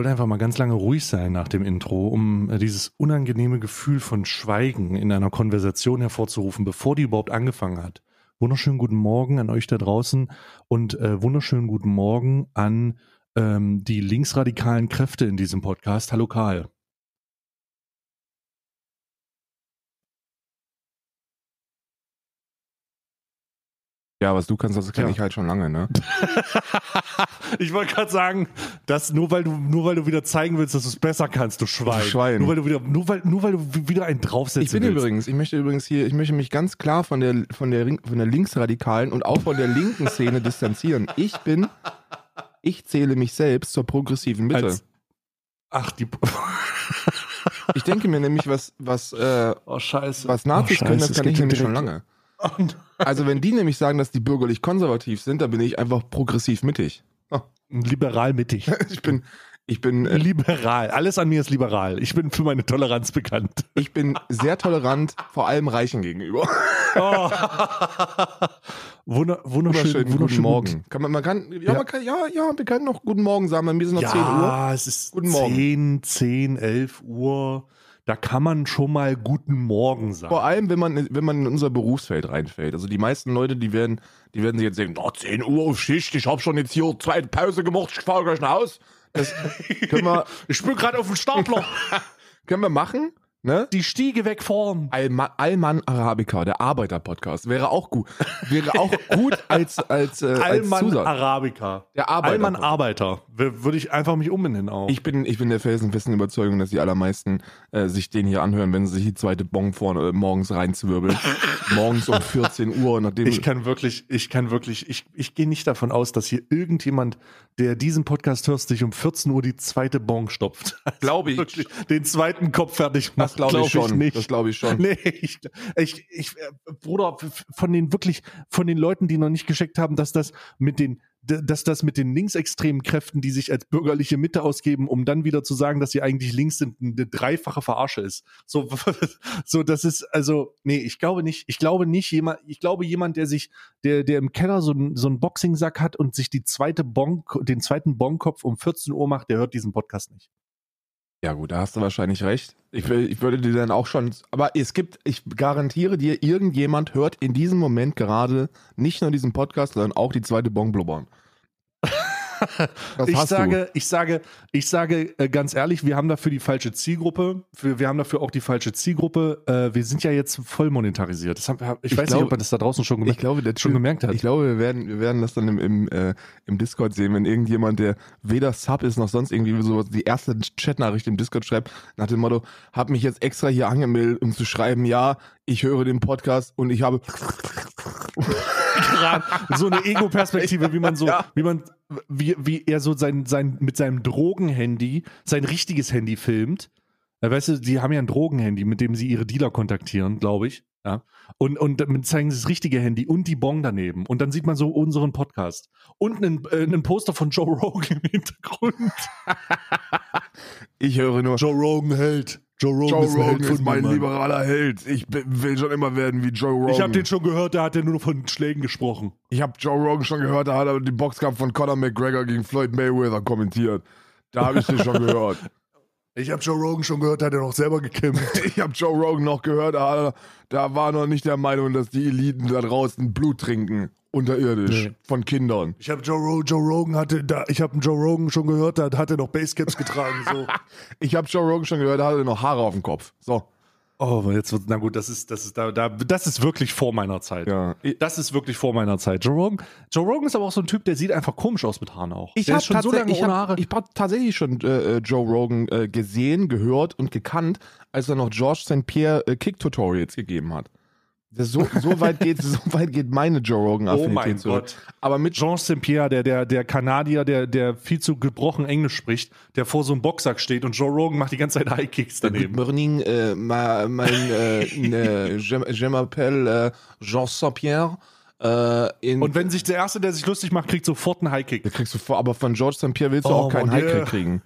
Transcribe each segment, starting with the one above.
wollte einfach mal ganz lange ruhig sein nach dem Intro, um äh, dieses unangenehme Gefühl von Schweigen in einer Konversation hervorzurufen, bevor die überhaupt angefangen hat. Wunderschönen guten Morgen an euch da draußen und äh, wunderschönen guten Morgen an ähm, die linksradikalen Kräfte in diesem Podcast. Hallo Karl. Ja, was du kannst, das kenne ja. ich halt schon lange, ne? ich wollte gerade sagen, dass nur weil du nur weil du wieder zeigen willst, dass du es besser kannst, du Schwein. Schwein. Nur weil du wieder nur weil nur weil du wieder einen draufsetzen Ich bin willst. übrigens, ich möchte übrigens hier, ich möchte mich ganz klar von der von der von der linksradikalen und auch von der linken Szene distanzieren. Ich bin ich zähle mich selbst zur progressiven Mitte. Als, ach, die Ich denke mir nämlich, was was äh, oh, was Nazis oh, können, das kann ich nämlich schon lange. Also wenn die nämlich sagen, dass die bürgerlich konservativ sind, dann bin ich einfach progressiv mittig. Oh. Liberal mittig. Ich bin, ich bin äh, liberal. Alles an mir ist liberal. Ich bin für meine Toleranz bekannt. Ich bin sehr tolerant, vor allem Reichen gegenüber. Oh. Wunder, wunderschön, guten Morgen. Kann man, man kann, ja, ja. Man kann, ja, ja, wir können noch guten Morgen sagen. Wir sind noch ja, 10 Uhr. Ja, es ist guten Morgen. 10, 10, 11 Uhr da kann man schon mal guten Morgen sagen. Vor allem, wenn man, wenn man in unser Berufsfeld reinfällt. Also die meisten Leute, die werden, die werden sich jetzt sagen, oh, 10 Uhr auf Schicht, ich habe schon jetzt hier zweite Pause gemacht, ich fahre gleich nach Haus. Das können wir, ich bin gerade auf dem Stapler. können wir machen. Ne? Die Stiege wegfahren. Alman, Alman Arabica, der Arbeiter-Podcast, wäre auch gut. Wäre auch gut als, als, äh, Alman als Arabica. Der Arbeiter. Alman Arbeiter. Würde ich einfach mich umbenennen auch. Ich bin, ich bin der felsenfesten Überzeugung, dass die allermeisten äh, sich den hier anhören, wenn sie sich die zweite Bon vorne äh, morgens reinzwirbeln. morgens um 14 Uhr, nachdem. Ich kann wirklich, ich kann wirklich, ich, ich gehe nicht davon aus, dass hier irgendjemand, der diesen Podcast hört, sich um 14 Uhr die zweite Bon stopft. Also Glaube ich. Den zweiten Kopf fertig macht. Das glaube glaub ich schon. Nicht. Das glaube ich schon. Nee, ich, ich, ich, Bruder, von den wirklich, von den Leuten, die noch nicht gescheckt haben, dass das mit den, dass das mit den linksextremen Kräften, die sich als bürgerliche Mitte ausgeben, um dann wieder zu sagen, dass sie eigentlich links sind, eine dreifache Verarsche ist. So, so, das ist, also, nee, ich glaube nicht, ich glaube nicht jemand, ich glaube jemand, der sich, der, der im Keller so, so einen Boxingsack hat und sich die zweite Bon, den zweiten Bonkopf um 14 Uhr macht, der hört diesen Podcast nicht. Ja gut, da hast du wahrscheinlich recht. Ich, ich würde dir dann auch schon, aber es gibt, ich garantiere dir, irgendjemand hört in diesem Moment gerade nicht nur diesen Podcast, sondern auch die zweite Bon blubbern. ich sage, du. ich sage, ich sage äh, ganz ehrlich, wir haben dafür die falsche Zielgruppe. Wir, wir haben dafür auch die falsche Zielgruppe. Äh, wir sind ja jetzt voll monetarisiert. Hab, ich, ich weiß glaube, nicht, ob man das da draußen schon, gemerkt, ich glaube, der schon gemerkt hat. Ich glaube, wir werden, wir werden das dann im, im, äh, im Discord sehen, wenn irgendjemand, der weder Sub ist noch sonst irgendwie so die erste Chatnachricht im Discord schreibt, nach dem Motto, hab mich jetzt extra hier angemeldet, um zu schreiben, ja, ich höre den Podcast und ich habe so eine Ego-Perspektive, wie man so, ja. wie man, wie, wie er so sein, sein, mit seinem Drogenhandy, sein richtiges Handy filmt. Weißt du, die haben ja ein Drogenhandy, mit dem sie ihre Dealer kontaktieren, glaube ich. Ja. Und, und dann zeigen sie das richtige Handy und die Bon daneben. Und dann sieht man so unseren Podcast. Und einen, äh, einen Poster von Joe Rogan im Hintergrund. ich höre nur. Joe Rogan hält. Joe Rogan, Joe ist, Rogan ist mein Mann. liberaler Held. Ich will schon immer werden wie Joe Rogan. Ich habe den schon gehört, da hat er nur von Schlägen gesprochen. Ich habe Joe Rogan schon gehört, da hat er den Boxkampf von Conor McGregor gegen Floyd Mayweather kommentiert. Da habe ich den schon gehört. Ich habe Joe Rogan schon gehört, da hat er noch selber gekämpft. ich habe Joe Rogan noch gehört, da, da war noch nicht der Meinung, dass die Eliten da draußen Blut trinken. Unterirdisch. Nee. Von Kindern. Ich habe Joe, Joe Rogan hatte, da, ich habe Joe Rogan schon gehört, da hat er noch Basecaps getragen. So. ich habe Joe Rogan schon gehört, da hatte er noch Haare auf dem Kopf. So. Oh, jetzt wird, na gut, das ist, das ist da, da, das ist wirklich vor meiner Zeit. Ja. Das ist wirklich vor meiner Zeit. Joe Rogan, Joe Rogan ist aber auch so ein Typ, der sieht einfach komisch aus mit Haaren auch. Ich habe schon so lange ich ohne Haare. ich habe tatsächlich schon äh, äh, Joe Rogan äh, gesehen, gehört und gekannt, als er noch George St. Pierre äh, Kick Tutorials gegeben hat. So, so, weit geht, so weit geht meine Joe Rogan Affinität oh mein zurück. Gott. Aber mit Jean St. Pierre, der, der, der Kanadier, der, der viel zu gebrochen Englisch spricht, der vor so einem Boxsack steht und Joe Rogan macht die ganze Zeit High Kicks daneben. Good morning, äh, ma, mein, äh, äh, je, m'appelle äh, Jean St. Pierre. Äh, und wenn sich der Erste, der sich lustig macht, kriegt sofort einen High Kick. Der kriegst du vor, aber von George St. Pierre willst du oh, auch keinen High Kick kriegen.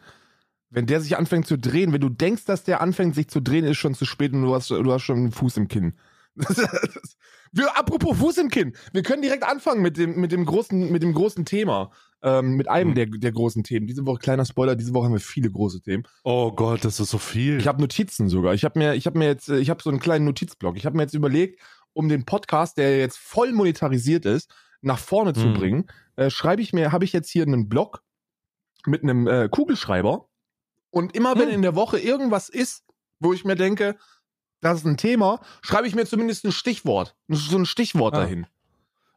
Wenn der sich anfängt zu drehen, wenn du denkst, dass der anfängt sich zu drehen, ist schon zu spät und du hast, du hast schon einen Fuß im Kinn. Wir, apropos Fuß im Kinn, wir können direkt anfangen mit dem, mit dem, großen, mit dem großen Thema. Ähm, mit einem mhm. der, der großen Themen. Diese Woche, kleiner Spoiler, diese Woche haben wir viele große Themen. Oh Gott, das ist so viel. Ich habe Notizen sogar. Ich habe mir, ich habe mir jetzt, ich habe so einen kleinen Notizblock. Ich habe mir jetzt überlegt, um den Podcast, der jetzt voll monetarisiert ist, nach vorne mhm. zu bringen, äh, schreibe ich mir, habe ich jetzt hier einen Blog mit einem äh, Kugelschreiber. Und immer wenn mhm. in der Woche irgendwas ist, wo ich mir denke, das ist ein Thema, schreibe ich mir zumindest ein Stichwort. So ein Stichwort ah. dahin.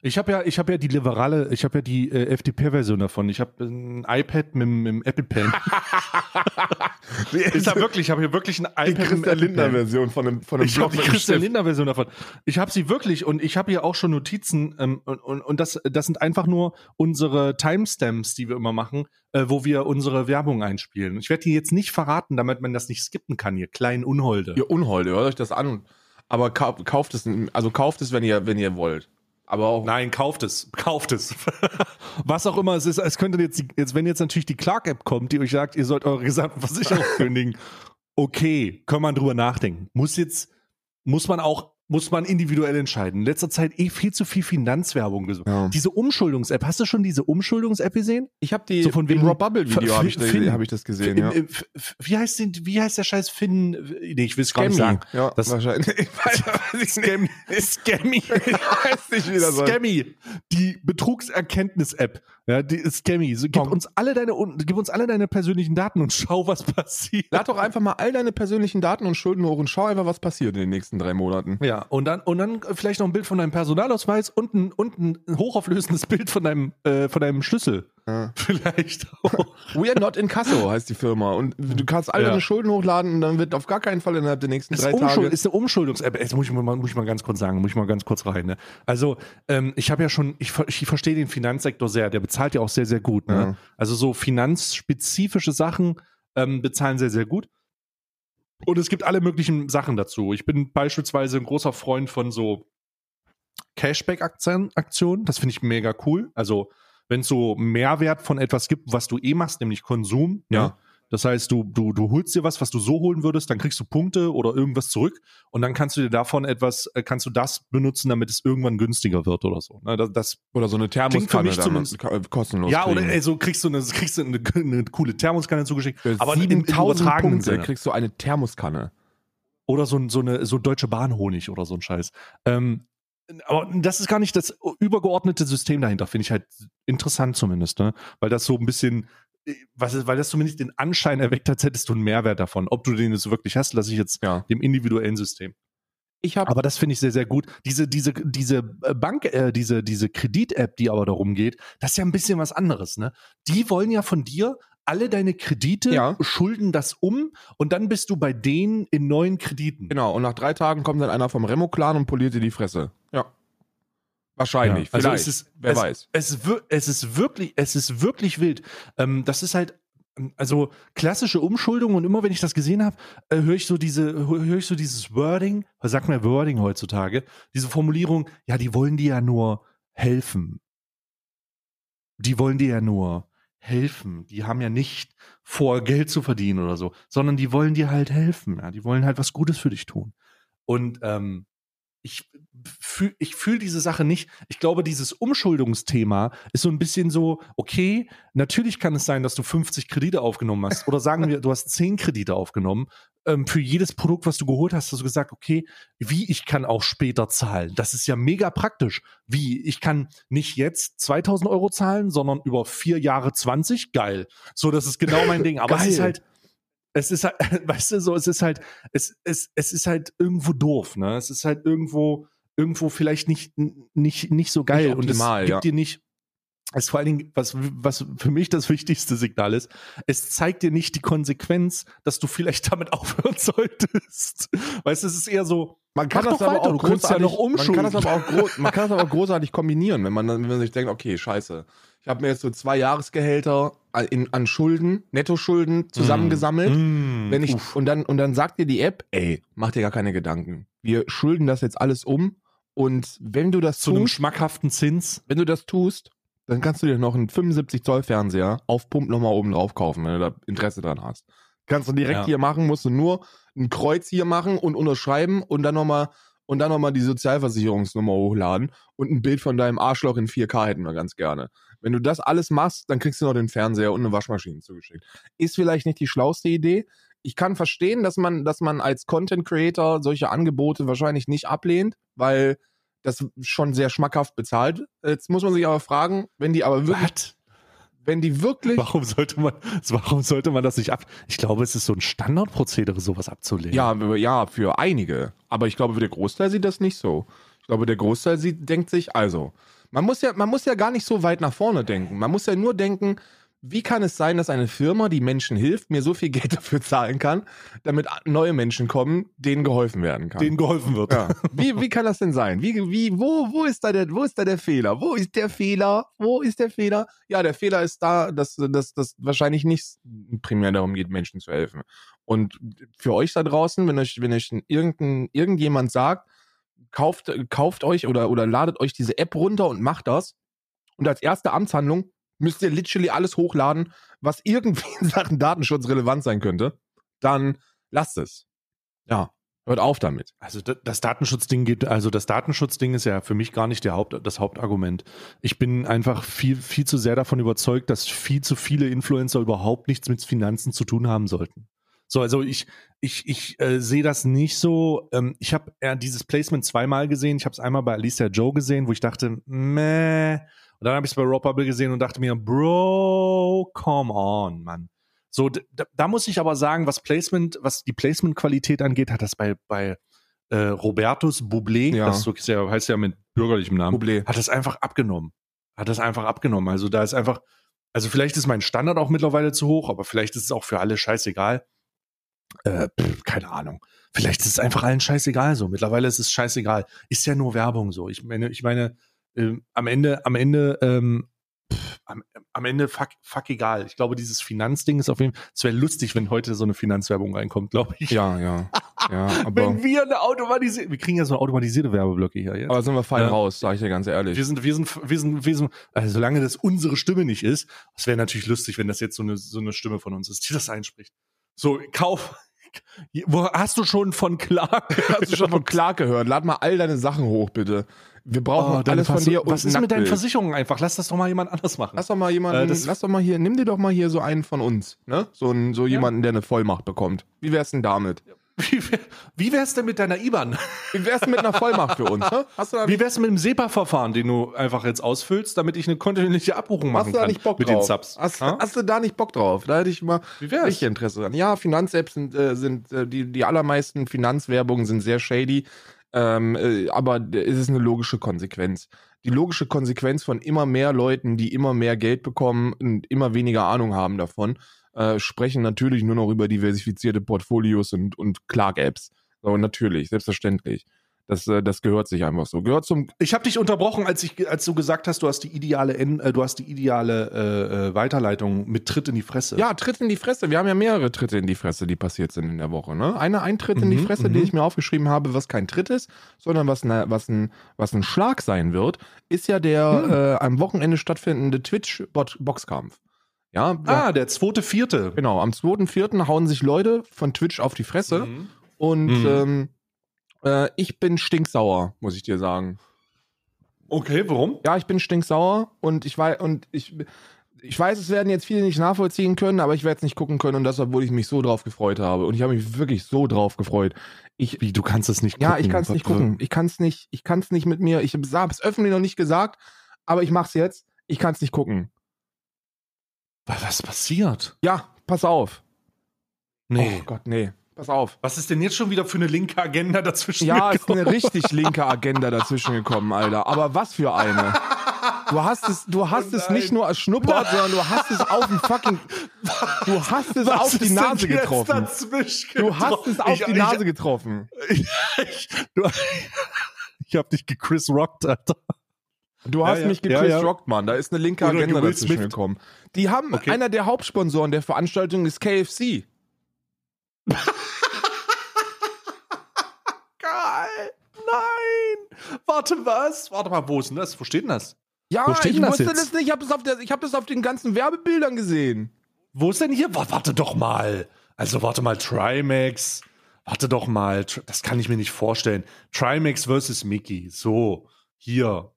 Ich habe ja, ich habe ja die liberale, ich habe ja die äh, FDP-Version davon. Ich habe ein iPad mit, mit dem Apple Pen. ist ja wirklich, ich habe hier wirklich ein iPad. Die Christian Lindner-Version von einem, von einem Ich habe die Christian Lindner-Version davon. Ich habe sie wirklich und ich habe hier auch schon Notizen ähm, und, und, und das, das sind einfach nur unsere Timestamps, die wir immer machen, äh, wo wir unsere Werbung einspielen. Ich werde die jetzt nicht verraten, damit man das nicht skippen kann, ihr kleinen Unholde. Ihr Unholde, hört euch das an. Aber kauft es, also kauft es, wenn ihr, wenn ihr wollt. Aber auch. Nein, kauft es. Kauft es. Was auch immer es ist. Es könnte jetzt, jetzt, wenn jetzt natürlich die Clark-App kommt, die euch sagt, ihr sollt eure gesamte Versicherung kündigen. Okay, kann man drüber nachdenken. Muss jetzt, muss man auch muss man individuell entscheiden. In letzter Zeit eh viel zu viel Finanzwerbung gesucht. Ja. Diese Umschuldungs-App, hast du schon diese Umschuldungs-App gesehen? Ich habe die so von im Rob Bubble Video habe ich, hab ich das gesehen, Finn, ja. Äh, wie heißt den, wie heißt der Scheiß Finn? Nee, ich will es gar nicht sagen. Ja, das, wahrscheinlich. Ich weiß, weiß Scammy. Scammy. Ich weiß nicht, wie das Scammy. Die Betrugserkenntnis-App. Ja, die Scammy. So, gib uns alle deine, gib uns alle deine persönlichen Daten und schau, was passiert. Lad doch einfach mal all deine persönlichen Daten und Schulden hoch und schau einfach, was passiert in den nächsten drei Monaten. Ja, und dann, und dann vielleicht noch ein Bild von deinem Personalausweis und ein, und ein hochauflösendes Bild von deinem, äh, von deinem Schlüssel. Ja. Vielleicht auch. We are not in Casso heißt die Firma. Und du kannst alle ja. deine Schulden hochladen und dann wird auf gar keinen Fall innerhalb der nächsten drei Umschuld, Tage. Ist eine Umschuldungs-App. Jetzt muss ich, mal, muss ich mal ganz kurz sagen, muss ich mal ganz kurz rein. Ne? Also, ähm, ich habe ja schon, ich, ich verstehe den Finanzsektor sehr, der bezahlt ja auch sehr, sehr gut. Ne? Ja. Also so finanzspezifische Sachen ähm, bezahlen sehr, sehr gut. Und es gibt alle möglichen Sachen dazu. Ich bin beispielsweise ein großer Freund von so Cashback-Aktionen. Das finde ich mega cool. Also wenn es so Mehrwert von etwas gibt, was du eh machst, nämlich Konsum. Ja. Ne? Das heißt, du, du, du holst dir was, was du so holen würdest, dann kriegst du Punkte oder irgendwas zurück und dann kannst du dir davon etwas, äh, kannst du das benutzen, damit es irgendwann günstiger wird oder so. Ne? Das, das oder so eine Thermoskanne dann kostenlos. Ja, kriegen. oder ey, so kriegst du eine, kriegst du eine, eine coole Thermoskanne zugeschickt. Für aber 7000 Punkte Sinne. kriegst du eine Thermoskanne. Oder so, so eine so deutsche Bahnhonig oder so ein Scheiß. Ähm, aber das ist gar nicht das übergeordnete System dahinter, finde ich halt interessant zumindest, ne? Weil das so ein bisschen, äh, was ist, weil das zumindest den Anschein erweckt, als hättest du einen Mehrwert davon. Ob du den jetzt wirklich hast, lasse ich jetzt ja. dem individuellen System. Ich habe, aber das finde ich sehr, sehr gut. Diese, diese, diese äh, Bank, äh, diese, diese Kredit-App, die aber darum geht, das ist ja ein bisschen was anderes, ne? Die wollen ja von dir alle deine Kredite, ja. schulden das um und dann bist du bei denen in neuen Krediten. Genau, und nach drei Tagen kommt dann einer vom Remo-Clan und poliert dir die Fresse. Wahrscheinlich, ja, also vielleicht. Es ist, Wer es, weiß. Es ist, es ist wirklich, es ist wirklich wild. Ähm, das ist halt, also klassische Umschuldung und immer wenn ich das gesehen habe, äh, höre ich so diese, höre ich so dieses Wording, was sagt man Wording heutzutage? Diese Formulierung, ja, die wollen dir ja nur helfen. Die wollen dir ja nur helfen. Die haben ja nicht vor, Geld zu verdienen oder so, sondern die wollen dir halt helfen. Ja? Die wollen halt was Gutes für dich tun. Und ähm, ich fühle ich fühl diese Sache nicht. Ich glaube, dieses Umschuldungsthema ist so ein bisschen so, okay, natürlich kann es sein, dass du 50 Kredite aufgenommen hast. Oder sagen wir, du hast 10 Kredite aufgenommen. Ähm, für jedes Produkt, was du geholt hast, hast du gesagt, okay, wie ich kann auch später zahlen. Das ist ja mega praktisch. Wie, ich kann nicht jetzt 2000 Euro zahlen, sondern über vier Jahre 20. Geil. So, das ist genau mein Ding. Aber es ist halt, es ist halt, weißt du, so, es ist halt, es, es, es ist halt irgendwo doof, ne? Es ist halt irgendwo, irgendwo vielleicht nicht, nicht, nicht so geil nicht optimal, und es gibt ja. dir nicht, es vor allen Dingen, was, was für mich das wichtigste Signal ist, es zeigt dir nicht die Konsequenz, dass du vielleicht damit aufhören solltest. Weißt du, es ist eher so, man kann das aber auch großartig, ja man kann das aber auch, groß, man kann das aber auch großarartig kombinieren, wenn man, wenn man sich denkt, okay, scheiße, ich habe mir jetzt so zwei Jahresgehälter in, an Schulden, Nettoschulden zusammengesammelt. Mm, wenn ich, und dann, und dann sagt dir die App, ey, mach dir gar keine Gedanken. Wir schulden das jetzt alles um. Und wenn du das zu tust, einem schmackhaften Zins, wenn du das tust, dann kannst du dir noch einen 75 Zoll Fernseher auf Pump nochmal oben drauf kaufen, wenn du da Interesse dran hast. Kannst du direkt ja. hier machen, musst du nur ein Kreuz hier machen und unterschreiben und dann nochmal und dann nochmal die Sozialversicherungsnummer hochladen und ein Bild von deinem Arschloch in 4K hätten wir ganz gerne. Wenn du das alles machst, dann kriegst du noch den Fernseher und eine Waschmaschine zugeschickt. Ist vielleicht nicht die schlauste Idee. Ich kann verstehen, dass man, dass man als Content Creator solche Angebote wahrscheinlich nicht ablehnt, weil das schon sehr schmackhaft bezahlt. Jetzt muss man sich aber fragen, wenn die aber wirklich, What? Wenn die wirklich, Warum sollte man, warum sollte man das nicht ab? Ich glaube, es ist so ein Standardprozedere, sowas abzulehnen. ja, ja, für einige. Aber ich glaube, für der Großteil sieht das nicht so. Ich glaube, der Großteil sieht, denkt sich, also, man muss ja, man muss ja gar nicht so weit nach vorne denken. Man muss ja nur denken, wie kann es sein, dass eine Firma, die Menschen hilft, mir so viel Geld dafür zahlen kann, damit neue Menschen kommen, denen geholfen werden kann? denen geholfen wird. Ja. Wie, wie kann das denn sein? Wie, wie, wo, wo ist da der, wo ist da der Fehler? Wo ist der Fehler? Wo ist der Fehler? Ja, der Fehler ist da, dass, dass, dass wahrscheinlich nicht primär darum geht, Menschen zu helfen. Und für euch da draußen, wenn euch, wenn euch irgendein, irgendjemand sagt, kauft, kauft euch oder, oder ladet euch diese App runter und macht das. Und als erste Amtshandlung müsst ihr literally alles hochladen, was irgendwie in Sachen Datenschutz relevant sein könnte. Dann lasst es. Ja, hört auf damit. Also da- das Datenschutzding geht, also das Datenschutzding ist ja für mich gar nicht der Haupt, das Hauptargument. Ich bin einfach viel, viel zu sehr davon überzeugt, dass viel zu viele Influencer überhaupt nichts mit Finanzen zu tun haben sollten. So, also ich, ich, ich äh, sehe das nicht so. Ähm, ich habe ja dieses Placement zweimal gesehen. Ich habe es einmal bei Alicia Joe gesehen, wo ich dachte, meh. Und dann habe ich es bei Rob Bubble gesehen und dachte mir, Bro, come on, Mann. So, da, da muss ich aber sagen, was Placement, was die Placement-Qualität angeht, hat das bei, bei äh, Robertus Bublé, Ja. das ist ja, heißt ja mit bürgerlichem Namen, Bublé. hat das einfach abgenommen. Hat das einfach abgenommen. Also da ist einfach, also vielleicht ist mein Standard auch mittlerweile zu hoch, aber vielleicht ist es auch für alle scheißegal. Äh, pff, keine Ahnung. Vielleicht ist es einfach allen scheißegal so. Mittlerweile ist es scheißegal. Ist ja nur Werbung so. Ich meine, ich meine, ähm, am Ende, am Ende, ähm, pff, am, am Ende fuck, fuck egal. Ich glaube, dieses Finanzding ist auf jeden Fall, es wäre lustig, wenn heute so eine Finanzwerbung reinkommt, glaube ich. Ja, ja. Ja, aber, Wenn wir eine automatisierte, wir kriegen ja so automatisierte Werbeblöcke hier jetzt. aber sind wir fein Ja. raus, sage ich dir ganz ehrlich. Wir sind, wir sind, wir sind, wir sind, also solange das unsere Stimme nicht ist, das wäre natürlich lustig, wenn das jetzt so eine, so eine Stimme von uns ist, die das einspricht. So, kauf. Wo hast du schon von Clark? Hast du schon von Clark gehört? Lad mal all deine Sachen hoch, bitte. Wir brauchen Oh, alles von dir und Was ist mit deinen. Versicherungen einfach? Lass das doch mal jemand anders machen. Lass doch mal jemanden, Äh, lass doch mal hier, nimm dir doch mal hier so einen von uns, ne? So, ein, so jemanden, der eine Vollmacht bekommt. Wie wär's denn damit? Wie, wär- wie wär's denn mit deiner IBAN? Wie wär's denn mit einer Vollmacht für uns, ne? Hast du da, Wie wär's mit dem SEPA-Verfahren, den du einfach jetzt ausfüllst, damit ich eine kontinuierliche Abbuchung machen hast du da kann nicht Bock mit drauf? den Subs? Hast, Ha? hast du da nicht Bock drauf? Da hätte ich mal Wie wär's? richtig Interesse dran. Ja, Finanz-Apps sind, äh, sind äh, die, die allermeisten Finanzwerbungen sind sehr shady. Ähm, äh, aber es ist eine logische Konsequenz. Die logische Konsequenz von immer mehr Leuten, die immer mehr Geld bekommen und immer weniger Ahnung haben davon, äh, sprechen natürlich nur noch über diversifizierte Portfolios und, und Clark-Apps. So, natürlich, selbstverständlich. Das, äh, das gehört sich einfach so. Gehört zum Ich habe dich unterbrochen, als, ich, als du gesagt hast, du hast die ideale, En- äh, du hast die ideale äh, äh, Weiterleitung mit Tritt in die Fresse. Ja, Tritt in die Fresse. Wir haben ja mehrere Tritte in die Fresse, die passiert sind in der Woche. Ne? Eine, ein Tritt in die Mhm, Fresse, mhm. den ich mir aufgeschrieben habe, was kein Tritt ist, sondern was, ne, was, ein, was ein Schlag sein wird, ist ja der Hm. äh, am Wochenende stattfindende Twitch-Boxkampf. Ja, Ah, der zweite, vierte. genau. Am 2.4. hauen sich Leute von Twitch auf die Fresse Mhm. und Mhm. ähm, äh, ich bin stinksauer, muss ich dir sagen. Okay, warum? Ja, ich bin stinksauer und ich weiß, und ich, ich weiß, es werden jetzt viele nicht nachvollziehen können, aber ich werde es nicht gucken können und das, obwohl ich mich so drauf gefreut habe. Und ich habe mich wirklich so drauf gefreut. Ich, Wie, du kannst es nicht ja, gucken? ich kann es nicht gucken. Ich kann es nicht, ich kann es nicht mit mir, ich habe es öffentlich noch nicht gesagt, aber ich mach's jetzt. Ich kann es nicht gucken. Was, was passiert? Ja, pass auf. Nee. Oh Gott, nee. Pass auf. Was ist denn jetzt schon wieder für eine linke Agenda dazwischen? Ja, ist gekommen? eine richtig linke Agenda dazwischen gekommen, Alter. Aber was für eine. Du hast es, du hast Oh es nicht nur erschnuppert, sondern du hast es auf den fucking, du hast es Was auf ist die denn Nase jetzt getroffen. dazwischen Du hast es auf Ich- die ich- Nase getroffen. Ich, du, ich hab dich gechris rockt, Alter. Du Ja, hast ja. mich Ja, gechris ja. rockt, Mann. Da ist eine linke Oder Agenda dazwischen gekommen. Die haben, Okay. einer der Hauptsponsoren der Veranstaltung ist KFC. Geil. Nein. Warte, was? Warte mal, wo ist denn das? Wo steht denn das? Ja, Wo steht ich denn das wusste jetzt? das nicht. Ich habe das, auf der- ich hab das auf den ganzen Werbebildern gesehen. Wo ist denn hier? Wa- Warte doch mal. Also warte mal, Trimax. Warte doch mal, das kann ich mir nicht vorstellen. Trimax versus Mickey. So, hier.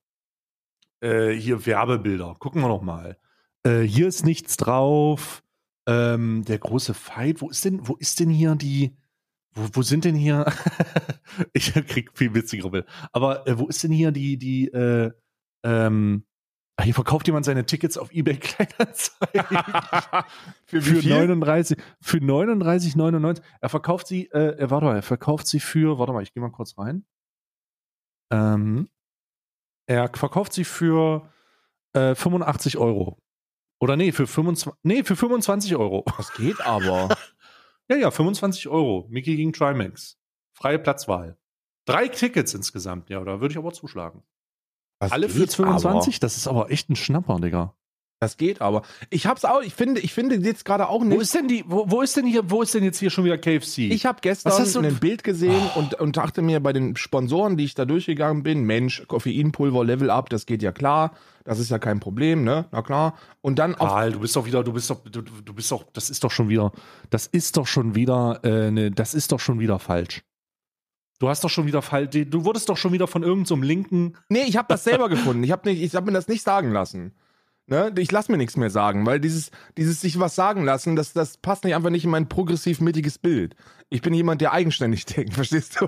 Äh, hier Werbebilder. Gucken wir doch mal. Äh, hier ist nichts drauf. Ähm, der große Fight. Wo ist denn, wo ist denn hier die. Wo, wo sind denn hier. ich krieg viel witzigere Bilder. Aber äh, wo ist denn hier die, die, äh, ähm, Ah, hier verkauft jemand seine Tickets auf eBay Kleinanzeigen. für, für 39 für 39,99. Er verkauft sie äh, äh, warte mal, er verkauft sie für warte mal, ich gehe mal kurz rein. Ähm, er verkauft sie für äh, 85 Euro. Oder nee, für 25, nee, für 25 Euro. Das geht aber. ja, ja, 25 Euro. Mickey gegen Trimax. Freie Platzwahl. Drei Tickets insgesamt, ja, da würde ich aber zuschlagen. Das Alle für 25? Aber. Das ist aber echt ein Schnapper, Digga. Das geht aber. Ich hab's auch, ich finde, ich finde jetzt gerade auch nicht. Wo ist denn die, wo, wo, ist denn hier, wo ist denn jetzt hier schon wieder KFC? Ich habe gestern ein Bild gesehen oh. und, und dachte mir bei den Sponsoren, die ich da durchgegangen bin, Mensch, Koffeinpulver, Level Up, das geht ja klar. Das ist ja kein Problem, ne? Na klar. Und dann Karl, du bist doch wieder, du bist doch, du, du bist doch, das ist doch schon wieder, das ist doch schon wieder, äh, ne, das ist doch schon wieder falsch. Du hast doch schon wieder Fall, du wurdest doch schon wieder von irgendeinem so linken. Nee, ich habe das selber gefunden. Ich habe hab mir das nicht sagen lassen. Ne? Ich lass mir nichts mehr sagen, weil dieses, dieses sich was sagen lassen, das, das passt nicht einfach nicht in mein progressiv-mittiges Bild. Ich bin jemand, der eigenständig denkt, verstehst du?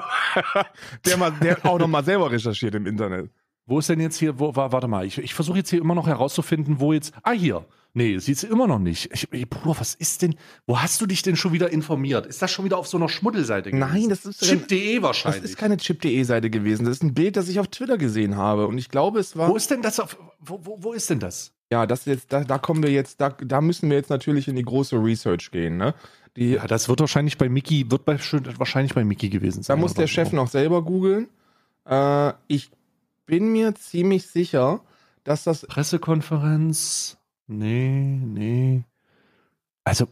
der, mal, der auch nochmal selber recherchiert im Internet. Wo ist denn jetzt hier, wo, warte mal, ich, ich versuche jetzt hier immer noch herauszufinden, wo jetzt, ah hier, nee, sieht sie immer noch nicht. Ich, ey, Bruder, was ist denn, wo hast du dich denn schon wieder informiert? Ist das schon wieder auf so einer Schmuddelseite gewesen? Nein, das ist Chip.de wahrscheinlich. Das ist keine Chip.de Seite gewesen, das ist ein Bild, das ich auf Twitter gesehen habe und ich glaube, es war... Wo ist denn das, auf, wo, wo, wo ist denn das? Ja, das jetzt, da, da kommen wir jetzt, da, da müssen wir jetzt natürlich in die große Research gehen, ne? Die, ja, das wird wahrscheinlich bei Mickey, wird bei, wahrscheinlich bei Mickey gewesen sein. Da muss der Chef noch selber googeln. Äh, ich bin mir ziemlich sicher, dass das. Pressekonferenz. Nee, nee. Also,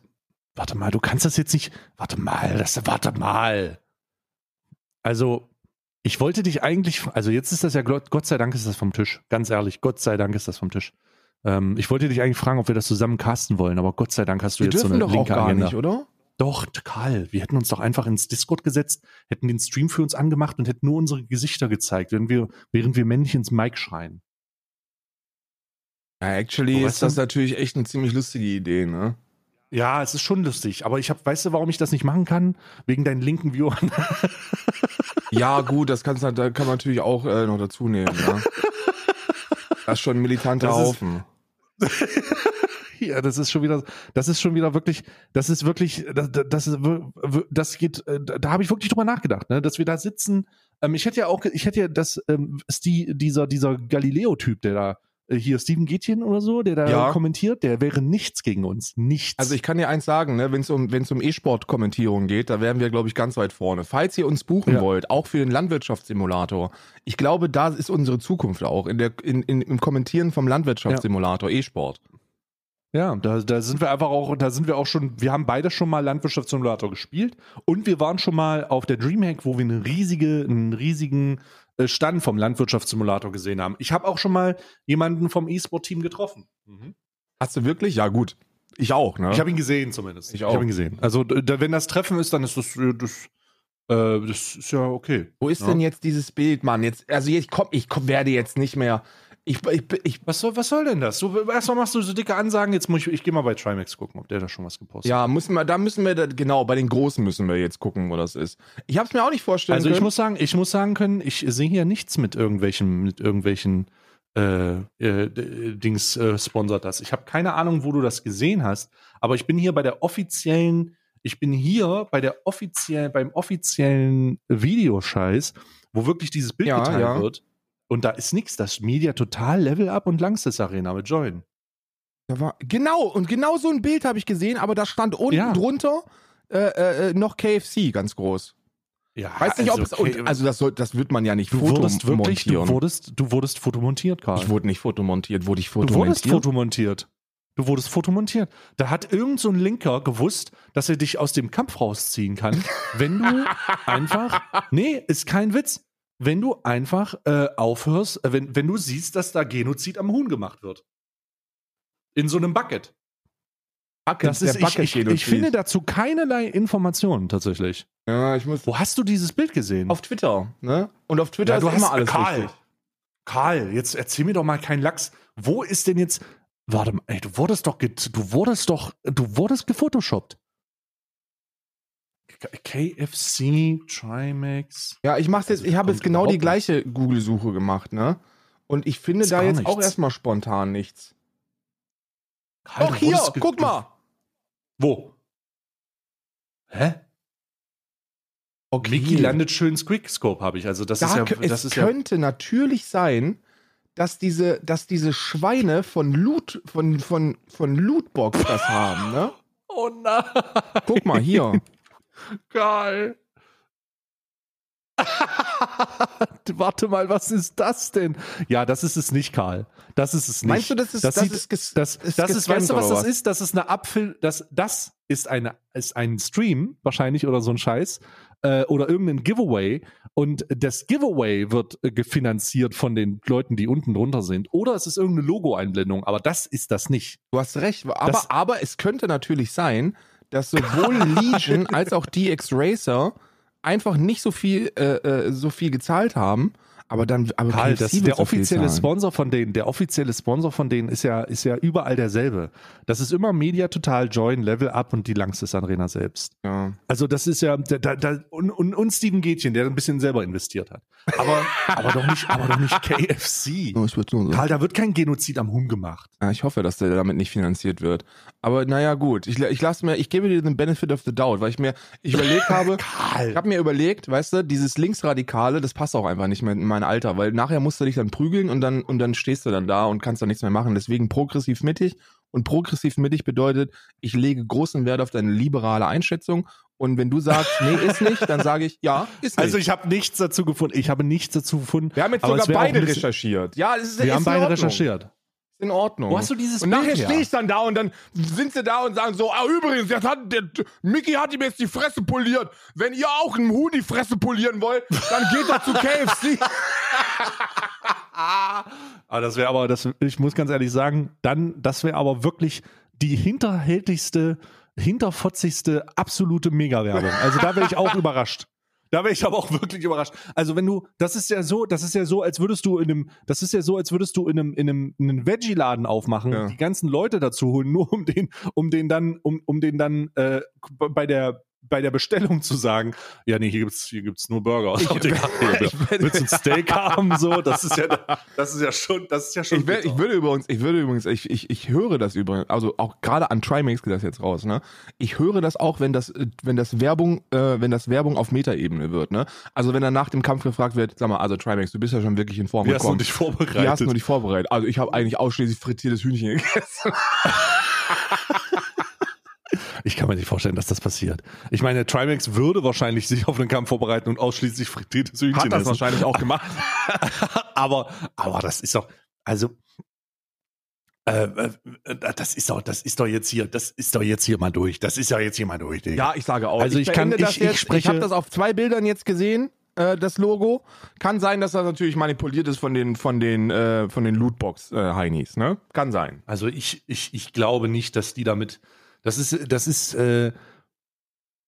warte mal, du kannst das jetzt nicht. Warte mal, das, warte mal. Also, ich wollte dich eigentlich. Also, jetzt ist das ja, Gott sei Dank ist das vom Tisch. Ganz ehrlich, Gott sei Dank ist das vom Tisch. Ähm, ich wollte dich eigentlich fragen, ob wir das zusammen casten wollen, aber Gott sei Dank hast du wir jetzt so eine doch linke auch gar Agenda. nicht, oder? Doch, Karl, wir hätten uns doch einfach ins Discord gesetzt, hätten den Stream für uns angemacht und hätten nur unsere Gesichter gezeigt, während wir, während wir männlich ins Mic schreien. Ja, actually ist das natürlich echt eine ziemlich lustige Idee, ne? Ja, es ist schon lustig, aber ich hab, weißt du, warum ich das nicht machen kann? Wegen deinen linken Viewern. ja, gut, das kannst, da kann man natürlich auch äh, noch dazu nehmen, ja. Das ist schon ein militanter das Haufen. ja, das ist schon wieder, das ist schon wieder wirklich, das ist wirklich, das, das, ist, das geht, äh, da habe ich wirklich drüber nachgedacht, ne, dass wir da sitzen. Ähm, ich hätte ja auch, ich hätte ja das, ähm, Sti, dieser, dieser Galileo-Typ, der da hier Steven Gätchen oder so, der da ja. kommentiert, der wäre nichts gegen uns. Nichts. Also ich kann dir eins sagen, ne, wenn es um, wenn's um E-Sport-Kommentierung geht, da wären wir, glaube ich, ganz weit vorne. Falls ihr uns buchen ja. wollt, auch für den Landwirtschaftssimulator, ich glaube, da ist unsere Zukunft auch, in der, in, in, im Kommentieren vom Landwirtschaftssimulator, ja. E-Sport. Ja, da, da sind wir einfach auch, da sind wir auch schon, wir haben beide schon mal Landwirtschaftssimulator gespielt und wir waren schon mal auf der Dreamhack, wo wir eine riesige, einen riesigen äh, Stand vom Landwirtschaftssimulator gesehen haben. Ich habe auch schon mal jemanden vom E-Sport-Team getroffen. Mhm. Hast du wirklich? Ja, gut. Ich auch, ne? Ich habe ihn gesehen zumindest. Ich auch. Ich habe ihn gesehen. Also, da, wenn das Treffen ist, dann ist das, äh, das, äh, das ist ja okay. Wo ist ja. denn jetzt dieses Bild, Mann? Jetzt, also ich komm, ich komm, werde jetzt nicht mehr ich, ich, ich, was, soll, was soll denn das? Du, erstmal machst du so dicke Ansagen, jetzt muss ich, ich gehe mal bei Trimax gucken, ob der da schon was gepostet hat. Ja, müssen wir, da müssen wir, da, genau, bei den Großen müssen wir jetzt gucken, wo das ist. Ich habe es mir auch nicht vorstellen Also ich muss sagen, ich muss sagen können, ich sehe hier nichts mit irgendwelchen, mit irgendwelchen äh, äh, Dings äh, sponsert das. Ich habe keine Ahnung, wo du das gesehen hast, aber ich bin hier bei der offiziellen, ich bin hier bei der offiziellen, beim offiziellen Videoscheiß, wo wirklich dieses Bild ja, geteilt ja. wird. Und da ist nichts. Das Media total Level Up und Langstes Arena mit Join. Da war, genau, und genau so ein Bild habe ich gesehen, aber da stand unten ja. drunter äh, äh, äh noch KFC ganz groß. Ja, Weiß nicht, also, ob es, und, also das, soll, das wird man ja nicht du wurdest wirklich, du wurdest, du wurdest fotomontiert, Karl. Ich wurde nicht fotomontiert, wurde ich fotomontiert? Du wurdest fotomontiert. Du wurdest fotomontiert. Da hat irgend so ein Linker gewusst, dass er dich aus dem Kampf rausziehen kann, wenn du einfach, nee, ist kein Witz wenn du einfach äh, aufhörst, äh, wenn, wenn du siehst, dass da Genozid am Huhn gemacht wird. In so einem Bucket. Bucket das ist, ich, ich, ich, finde dazu keinerlei Informationen tatsächlich. Ja, ich muss. Wo hast du dieses Bild gesehen? Auf Twitter, ne? Und auf Twitter Ja, du ist hast- immer alles Karl. richtig. Karl, jetzt erzähl mir doch mal keinen Lachs. Wo ist denn jetzt. Warte mal, ey, du wurdest doch, du wurdest doch, du wurdest gefotoshoppt. KFC, Trimax. Ja, ich mach's jetzt, Also, ich habe jetzt genau die gleiche Google-Suche gemacht, ne? Und ich finde da jetzt auch nichts. erstmal spontan nichts. Karl, Doch hier, guck mal. Wo? Hä? Mickey landet schön Quickscope, habe ich. Also, das da ist ja. Das es ist ja könnte natürlich sein, dass diese, dass diese Schweine von Loot, von, von, von Lootbox das haben, ne? oh nein. Guck mal hier. Geil. Warte mal, was ist das denn? Ja, das ist es nicht, Karl. Das ist es nicht. Meinst du, das ist, das, sieht- ist, ges- das, ist das ist, weißt du, was oder das ist? Das ist eine Apfel, das, das ist eine, ist ein Stream, wahrscheinlich, oder so ein Scheiß, äh, oder irgendein Giveaway. Und das Giveaway wird äh, gefinanziert von den Leuten, die unten drunter sind. Oder es ist irgendeine Logo-Einblendung, aber das ist das nicht. Du hast recht, aber, Das- aber es könnte natürlich sein, dass sowohl Legion als auch DX Racer einfach nicht so viel, äh, äh, so viel gezahlt haben, aber dann, aber Karl, KFC das, der so offizielle. Sponsor von denen, der offizielle Sponsor von denen ist ja, ist ja überall derselbe. Das ist immer Media Total, Join, Level Up und die Langsys Arena selbst. Ja. Also das ist ja, da, da, und, und, und Steven Gätchen, der ein bisschen selber investiert hat. Aber, aber doch nicht, aber doch nicht KFC. Oh, ich so- Karl, da wird kein Genozid am Huhn gemacht. Ja, ich hoffe, dass der damit nicht finanziert wird. Aber naja, gut. Ich, ich lasse mir, ich gebe dir den Benefit of the Doubt, weil ich mir, ich überlegt habe, ich Karl. habe mir überlegt, weißt du, dieses Linksradikale, das passt auch einfach nicht mehr in mein Alter, weil nachher musst du dich dann prügeln und dann, und dann stehst du dann da und kannst dann nichts mehr machen. Deswegen progressiv mittig. Und progressiv mittig bedeutet, ich lege großen Wert auf deine liberale Einschätzung. Und wenn du sagst, nee, ist nicht, dann sage ich, ja, ist nicht. Also ich habe nichts dazu gefunden. Ich habe nichts dazu gefunden. wir haben jetzt sogar beide bisschen- recherchiert. Ja, es ist, Wir ist haben beide recherchiert. In Ordnung. Wo hast du dieses und nachher her? stehe ich dann da und dann sind sie da und sagen so, ah, übrigens, jetzt hat der Mickey hat ihm jetzt die Fresse poliert. Wenn ihr auch einem Huhn die Fresse polieren wollt, dann geht doch zu KFC. Aber das wäre aber, das, ich muss ganz ehrlich sagen, dann, das wäre aber wirklich die hinterhältigste, hinterfotzigste, absolute Mega-Werbung. Also da wäre ich auch überrascht. Da wäre ich aber auch wirklich überrascht. Also wenn du, das ist ja so, das ist ja so, als würdest du in einem, das ist ja so, als würdest du in einem, in einem, in einem Veggie-Laden aufmachen, Ja. die ganzen Leute dazu holen, nur um den, um den dann, um, um den dann äh, bei der bei der Bestellung zu sagen, ja, nee, hier gibt's, hier gibt's nur Burger. Ich- ich werd- willst du ein Steak haben? So, das ist ja, das ist ja schon, das ist ja schon. Ich, wär, ich würde übrigens, ich würde übrigens, ich, ich, ich höre das übrigens, also auch gerade an Trimax geht das jetzt raus, ne? Ich höre das auch, wenn das, wenn das Werbung, äh, wenn das Werbung auf Metaebene wird, ne? Also wenn dann nach dem Kampf gefragt wird, sag mal, also Trimax, du bist ja schon wirklich in Form Wie hast du gekommen. dich vorbereitet? Wie hast du dich vorbereitet? Also ich habe eigentlich ausschließlich frittiertes Hühnchen gegessen. Ich kann mir nicht vorstellen, dass das passiert. Ich meine, Trimax würde wahrscheinlich sich auf einen Kampf vorbereiten und ausschließlich frittiertes Hühnchen Hat das essen. wahrscheinlich auch gemacht. aber, aber das ist doch, also, äh, äh, das ist doch, das ist doch jetzt hier, das ist doch jetzt hier mal durch. Das ist ja jetzt hier mal durch, Digga. Ja, ich sage auch. Also ich kann- beende das ich- ich jetzt, spreche- ich habe das auf zwei Bildern jetzt gesehen, äh, das Logo. Kann sein, dass das natürlich manipuliert ist von den, von den, äh, von den Lootbox-Heinis, ne? Kann sein. Also ich, ich, ich glaube nicht, dass die damit. Das ist, das ist, äh,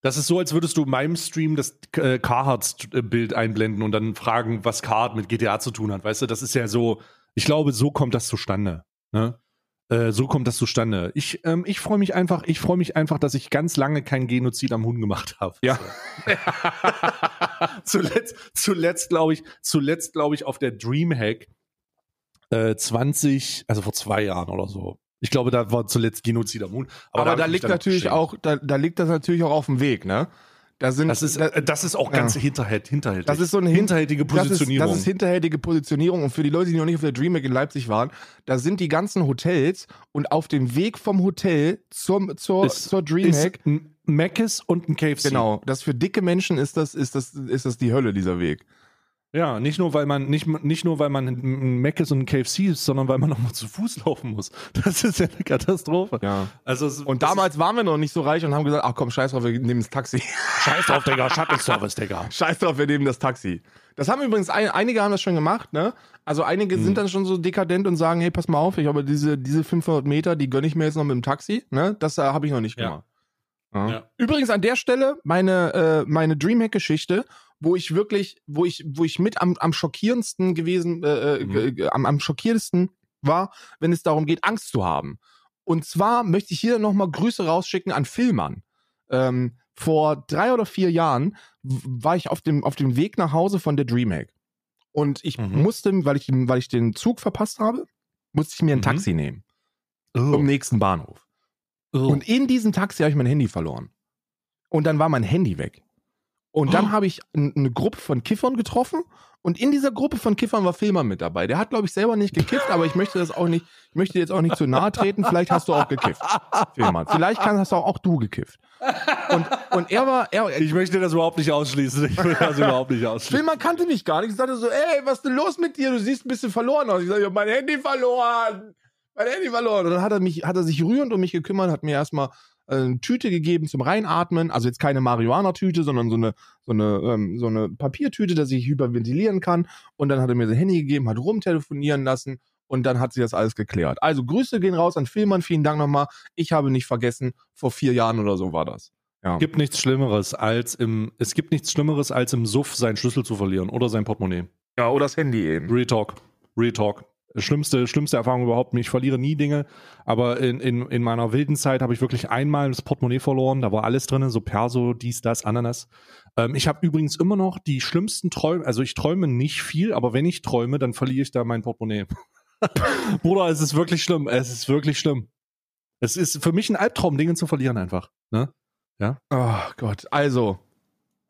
das ist so, als würdest du in meinem Stream das äh, Carhartt-Bild einblenden und dann fragen, was Carhartt mit GTA zu tun hat. Weißt du, das ist ja so, ich glaube, so kommt das zustande. Ne? Äh, so kommt das zustande. Ich, ähm, ich freue mich einfach, ich freue mich einfach, dass ich ganz lange kein Genozid am Huhn gemacht habe. Ja. zuletzt, zuletzt glaube ich, zuletzt glaube ich auf der Dreamhack äh, 20, also vor zwei Jahren oder so. Ich glaube, da war zuletzt Genozid am Huhn. Aber, hab da mich liegt natürlich auch, da, da liegt das natürlich auch auf dem Weg, ne? Da sind, Das ist, da, äh, das ist auch Ja. ganz hinterhält, hinterhältig. das ist so eine hin- hinterhältige das ist, Positionierung. das ist hinterhältige Positionierung und für die Leute, die noch nicht auf der DreamHack in Leipzig waren, da sind die ganzen Hotels und auf dem Weg vom Hotel zum, zur, Ist- zur DreamHack, ist ein Mc's und ein KFC. genau, das für dicke Menschen ist das, ist das, ist das die Hölle, dieser Weg. Ja, nicht nur, weil man, nicht, nicht nur, weil man ein Mc's und ein KFC ist, sondern weil man noch mal zu Fuß laufen muss. Das ist ja eine Katastrophe. Ja. Also, es- Und damals waren wir noch nicht so reich und haben gesagt, ach komm, scheiß drauf, wir nehmen das Taxi. ist, scheiß drauf, Digga, Shuttle-Service, Digga. scheiß drauf, wir nehmen das Taxi. Das haben übrigens, ein, einige haben das schon gemacht, ne? Also einige Mhm. sind dann schon so dekadent und sagen, hey, pass mal auf, ich habe diese, diese 500 Meter, die gönne ich mir jetzt noch mit dem Taxi, ne? Das äh, habe ich noch nicht Ja. gemacht. Ja. Übrigens an der Stelle meine, äh, meine Dreamhack-Geschichte, wo ich wirklich, wo ich, wo ich mit am, am schockierendsten gewesen, äh, äh mhm. am, am schockierendsten war, wenn es darum geht, Angst zu haben. Und zwar möchte ich hier nochmal Grüße rausschicken an Filmern. Ähm, vor drei oder vier Jahren war ich auf dem, auf dem Weg nach Hause von der Dreamhack. Und ich mhm. musste, weil ich, weil ich den Zug verpasst habe, musste ich mir ein mhm. Taxi nehmen. Oh. Zum nächsten Bahnhof. Oh. Und in diesem Taxi habe ich mein Handy verloren. Und dann war mein Handy weg. Und dann oh. habe ich eine Gruppe von Kiffern getroffen und in dieser Gruppe von Kiffern war Filmer mit dabei. Der hat, glaube ich, selber nicht gekifft, aber ich möchte das auch nicht, ich möchte jetzt auch nicht zu nahe treten. Vielleicht hast du auch gekifft. Filmer. Vielleicht kann, hast auch, auch du gekifft. Und, und er war, er, Ich möchte das überhaupt nicht ausschließen. Ich will das überhaupt nicht ausschließen. Filmer kannte mich gar nicht. Ich sagte so, ey, was ist denn los mit dir? Du siehst ein bisschen verloren aus. Ich sage, ich habe mein Handy verloren. Mein Handy verloren. Und dann hat er mich, hat er sich rührend um mich gekümmert, hat mir erstmal eine Tüte gegeben zum Reinatmen, also jetzt keine Marihuana-Tüte, sondern so eine, so eine, ähm, so eine Papiertüte, dass ich hyperventilieren kann. Und dann hat er mir sein Handy gegeben, hat rumtelefonieren lassen und dann hat sie das alles geklärt. Also Grüße gehen raus an Filmmann, vielen Dank nochmal. Ich habe nicht vergessen, vor vier Jahren oder so war das. Ja. Es gibt nichts Schlimmeres als im, es gibt nichts Schlimmeres als im Suff seinen Schlüssel zu verlieren oder sein Portemonnaie. Ja, oder das Handy eben. Retalk. Retalk schlimmste, schlimmste Erfahrung überhaupt. Ich verliere nie Dinge, aber in, in, in meiner wilden Zeit habe ich wirklich einmal das Portemonnaie verloren. Da war alles drin, so Perso, dies, das, Ananas. Ähm, ich habe übrigens immer noch die schlimmsten Träume. Also ich träume nicht viel, aber wenn ich träume, dann verliere ich da mein Portemonnaie. Bruder, es ist wirklich schlimm. Es ist wirklich schlimm. Es ist für mich ein Albtraum, Dinge zu verlieren einfach. Ne? Ja. Oh Gott. Also,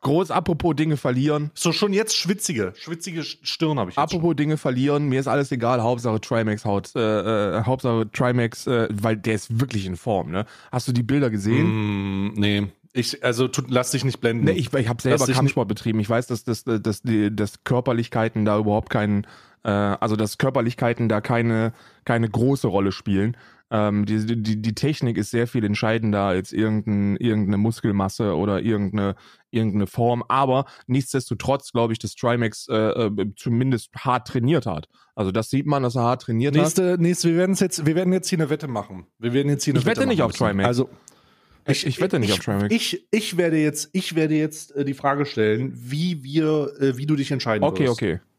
Groß, apropos Dinge verlieren. So schon jetzt schwitzige, schwitzige Stirn habe ich. Jetzt apropos schon. Dinge verlieren, mir ist alles egal. Hauptsache Trimax haut, äh, äh, Hauptsache Trimax, äh, weil der ist wirklich in Form. Ne? Hast du die Bilder gesehen? Mm, nee. Ich, also tut, lass dich nicht blenden. Nee, ich, ich habe selber Kampfsport betrieben. Ich weiß, dass, dass, dass, dass, die, dass Körperlichkeiten da überhaupt keinen, äh, also dass Körperlichkeiten da keine, keine große Rolle spielen. Ähm, die, die, die Technik ist sehr viel entscheidender als irgendein, irgendeine Muskelmasse oder irgendeine, irgendeine Form. Aber nichtsdestotrotz glaube ich, dass Trimax äh, äh, zumindest hart trainiert hat. Also das sieht man, dass er hart trainiert nächste, hat. Nächste, wir werden jetzt, wir werden jetzt hier eine Wette machen. Wir werden jetzt hier eine ich wette, wette nicht auf Trimax. Also ich, ich, wette nicht ich, auf Trimax. Ich, ich werde jetzt, ich werde jetzt äh, die Frage stellen, wie wir, äh, wie du dich entscheiden okay, wirst. Okay, okay.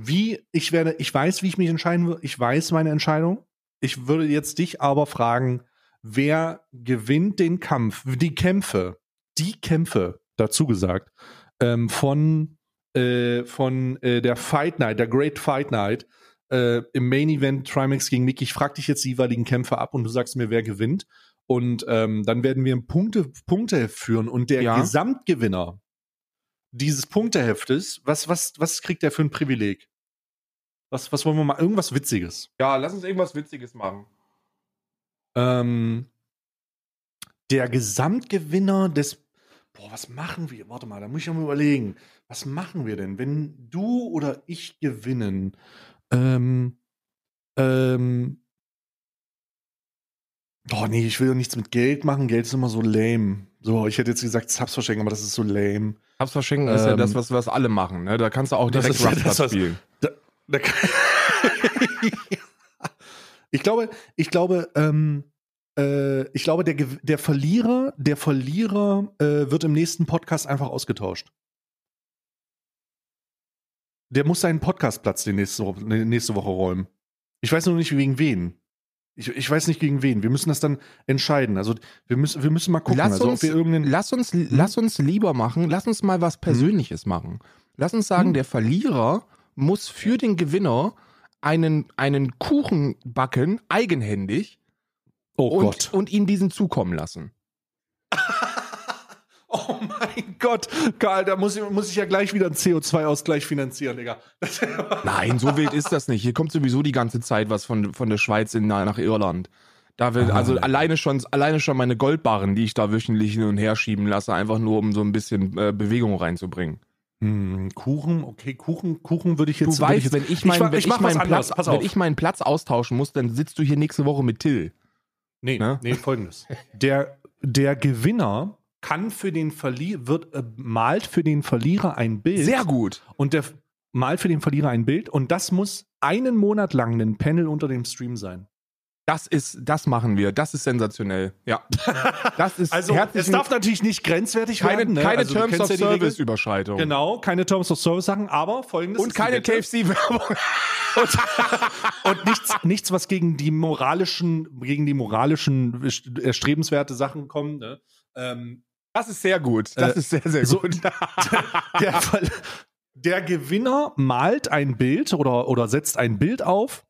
Wie ich werde, ich weiß, wie ich mich entscheiden würde. Ich weiß meine Entscheidung. Ich würde jetzt dich aber fragen, wer gewinnt den Kampf, die Kämpfe, die Kämpfe, dazu gesagt, ähm, von, äh, von äh, der Fight Night, der Great Fight Night, äh, im Main Event Trimax gegen Mickey. Ich frage dich jetzt die jeweiligen Kämpfe ab und du sagst mir, wer gewinnt. Und ähm, dann werden wir Punkte, Punkteheft führen und der ja. Gesamtgewinner dieses Punkteheftes, was, was, was kriegt der für ein Privileg? Was, was wollen wir mal? Irgendwas Witziges. Ja, lass uns irgendwas Witziges machen. Ähm, der Gesamtgewinner des. Boah, was machen wir? Warte mal, da muss ich mal überlegen. Was machen wir denn, wenn du oder ich gewinnen? Ähm, ähm, Boah, nee, ich will doch nichts mit Geld machen. Geld ist immer so lame. So, ich hätte jetzt gesagt Subs verschenken, aber das ist so lame. Subs verschenken ähm, ist ja das, ähm, was, was alle machen. Ne? Da kannst du auch direkt Rust spielen. Da, ich glaube, ich glaube, ähm, äh, ich glaube, der, der Verlierer, der Verlierer äh, wird im nächsten Podcast einfach ausgetauscht. Der muss seinen Podcastplatz die nächste, Woche, nächste Woche räumen. Ich weiß nur nicht wegen wen. Ich, ich weiß nicht gegen wen. Wir müssen das dann entscheiden. Also wir müssen, wir müssen mal gucken. Lass also, uns, lass uns, hm? lass uns lieber machen. Lass uns mal was hm? Persönliches hm? machen. Lass uns sagen, hm? der Verlierer muss für den Gewinner einen, einen Kuchen backen, eigenhändig. Oh und, Gott. Und ihm diesen zukommen lassen. oh mein Gott, Karl, da muss ich, muss ich ja gleich wieder einen CO2-Ausgleich finanzieren, Digga. Nein, so wild ist das nicht. Hier kommt sowieso die ganze Zeit was von, von der Schweiz in, nach Irland. Da will, also ah. alleine schon, alleine schon meine Goldbarren, die ich da wöchentlich hin und her schieben lasse, einfach nur um so ein bisschen äh, Bewegung reinzubringen. Hm, Kuchen, okay, Kuchen, Kuchen würde ich jetzt. Du weißt, ich wenn ich, mein, ich, wenn, ich, ich meinen Platz, wenn ich meinen Platz austauschen muss, dann sitzt du hier nächste Woche mit Till. Nee, ne? nee, folgendes. Der, der Gewinner kann für den Verlierer, wird, äh, malt für den Verlierer ein Bild. Sehr gut. Und der malt für den Verlierer ein Bild und das muss einen Monat lang ein Panel unter dem Stream sein. Das ist, das machen wir. Das ist sensationell. Ja. Das ist also es darf natürlich nicht grenzwertig keine, werden. Ne? Keine also, Terms of Service Überschreitung. Genau, keine Terms of Service Sachen, aber folgendes und keine KFC Werbung. und, und nichts, nichts, was gegen die moralischen, gegen die moralischen erstrebenswerte Sachen kommt. Ne? Ähm, das ist sehr gut. Das äh, ist sehr, sehr so, gut. der, der Gewinner malt ein Bild oder, oder setzt ein Bild auf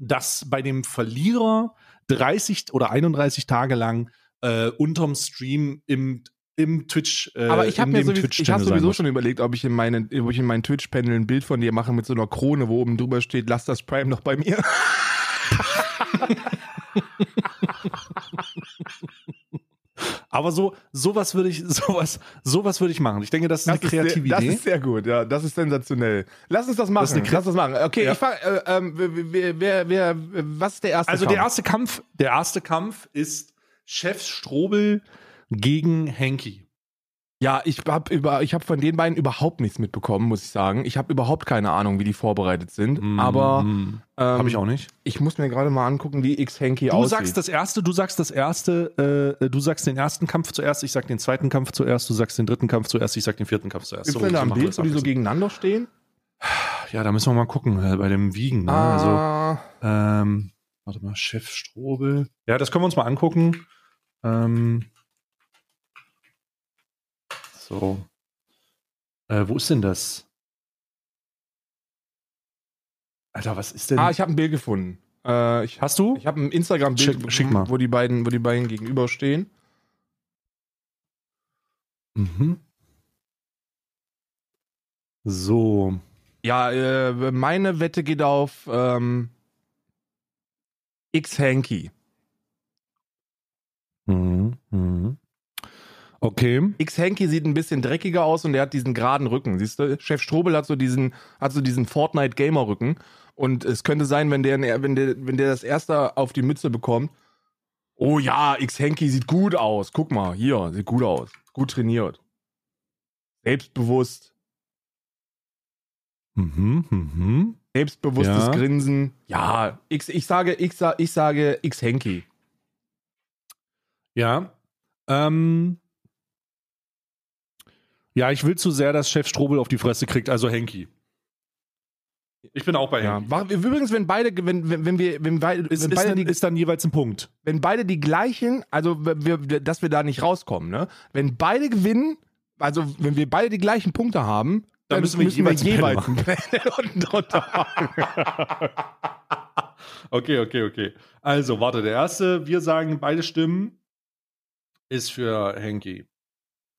dass bei dem Verlierer 30 oder 31 Tage lang äh, unterm Stream im im Twitch. Äh, Aber ich habe mir sowieso, ich hab sowieso schon überlegt, ob ich in meinen, ob ich in meinen Twitch-Panel ein Bild von dir mache mit so einer Krone, wo oben drüber steht, lass das Prime noch bei mir. Aber so, sowas würde ich, sowas, sowas würde ich machen. Ich denke, das ist das eine kreative ist Idee. Das ist sehr gut, ja. Das ist sensationell. Lass uns das machen. Das Lass uns das machen. Okay, ja. ich fang, äh, ähm, wer, wer, wer, was ist der erste also Kampf? Also der erste Kampf, der erste Kampf ist Chef Strobel gegen Henky. Ja, ich habe über, ich habe von den beiden überhaupt nichts mitbekommen, muss ich sagen. Ich habe überhaupt keine Ahnung, wie die vorbereitet sind. Mm, aber ähm, habe ich auch nicht. Ich muss mir gerade mal angucken, wie X Hanky aussieht. Du sagst das erste, du sagst das erste, äh, du sagst den ersten Kampf zuerst, ich sag den zweiten Kampf zuerst, du sagst den dritten Kampf zuerst, ich sag den vierten Kampf zuerst. Ist so, denn da ein Bild, wo die so gegeneinander stehen? Ja, da müssen wir mal gucken äh, bei dem Wiegen. Ne? Also, ah. Also, ähm, warte mal, Chef Strobel. Ja, das können wir uns mal angucken. Ähm, so. Äh, wo ist denn das? Alter, was ist denn? Ah, ich habe ein Bild gefunden. Äh, ich, Hast du? Ich habe ein Instagram-Bild, wo die beiden, wo die beiden gegenüberstehen. Mhm. So. Ja, äh, meine Wette geht auf ähm, X Hanky. Mhm. Mhm. Okay. X Hanky sieht ein bisschen dreckiger aus und er hat diesen geraden Rücken. Siehst du? Chef Strobel hat so diesen, hat so diesen Fortnite Gamer Rücken. Und es könnte sein, wenn der, wenn der, wenn der das erste auf die Mütze bekommt. Oh ja, X Hanky sieht gut aus. Guck mal, hier, sieht gut aus. Gut trainiert. Selbstbewusst. Mhm, mhm. Selbstbewusstes ja. Grinsen. Ja, X, ich sage, ich, ich sage X Hanky. Ja. Ähm, ja, ich will zu sehr, dass Chef Strobel auf die Fresse kriegt, also Henki. Ich bin auch bei ja. Henki. Übrigens, wenn beide, wenn, wenn, wenn wir, wenn beide, ist, wenn ist, beide dann, die, ist dann jeweils ein Punkt. Wenn beide die gleichen, also wir, dass wir da nicht rauskommen, ne? Wenn beide gewinnen, also wenn wir beide die gleichen Punkte haben, dann, dann müssen wir müssen jeweils, wir jeweils ein drunter machen. okay, okay, okay. Also, warte, der erste, wir sagen, beide Stimmen ist für Henki.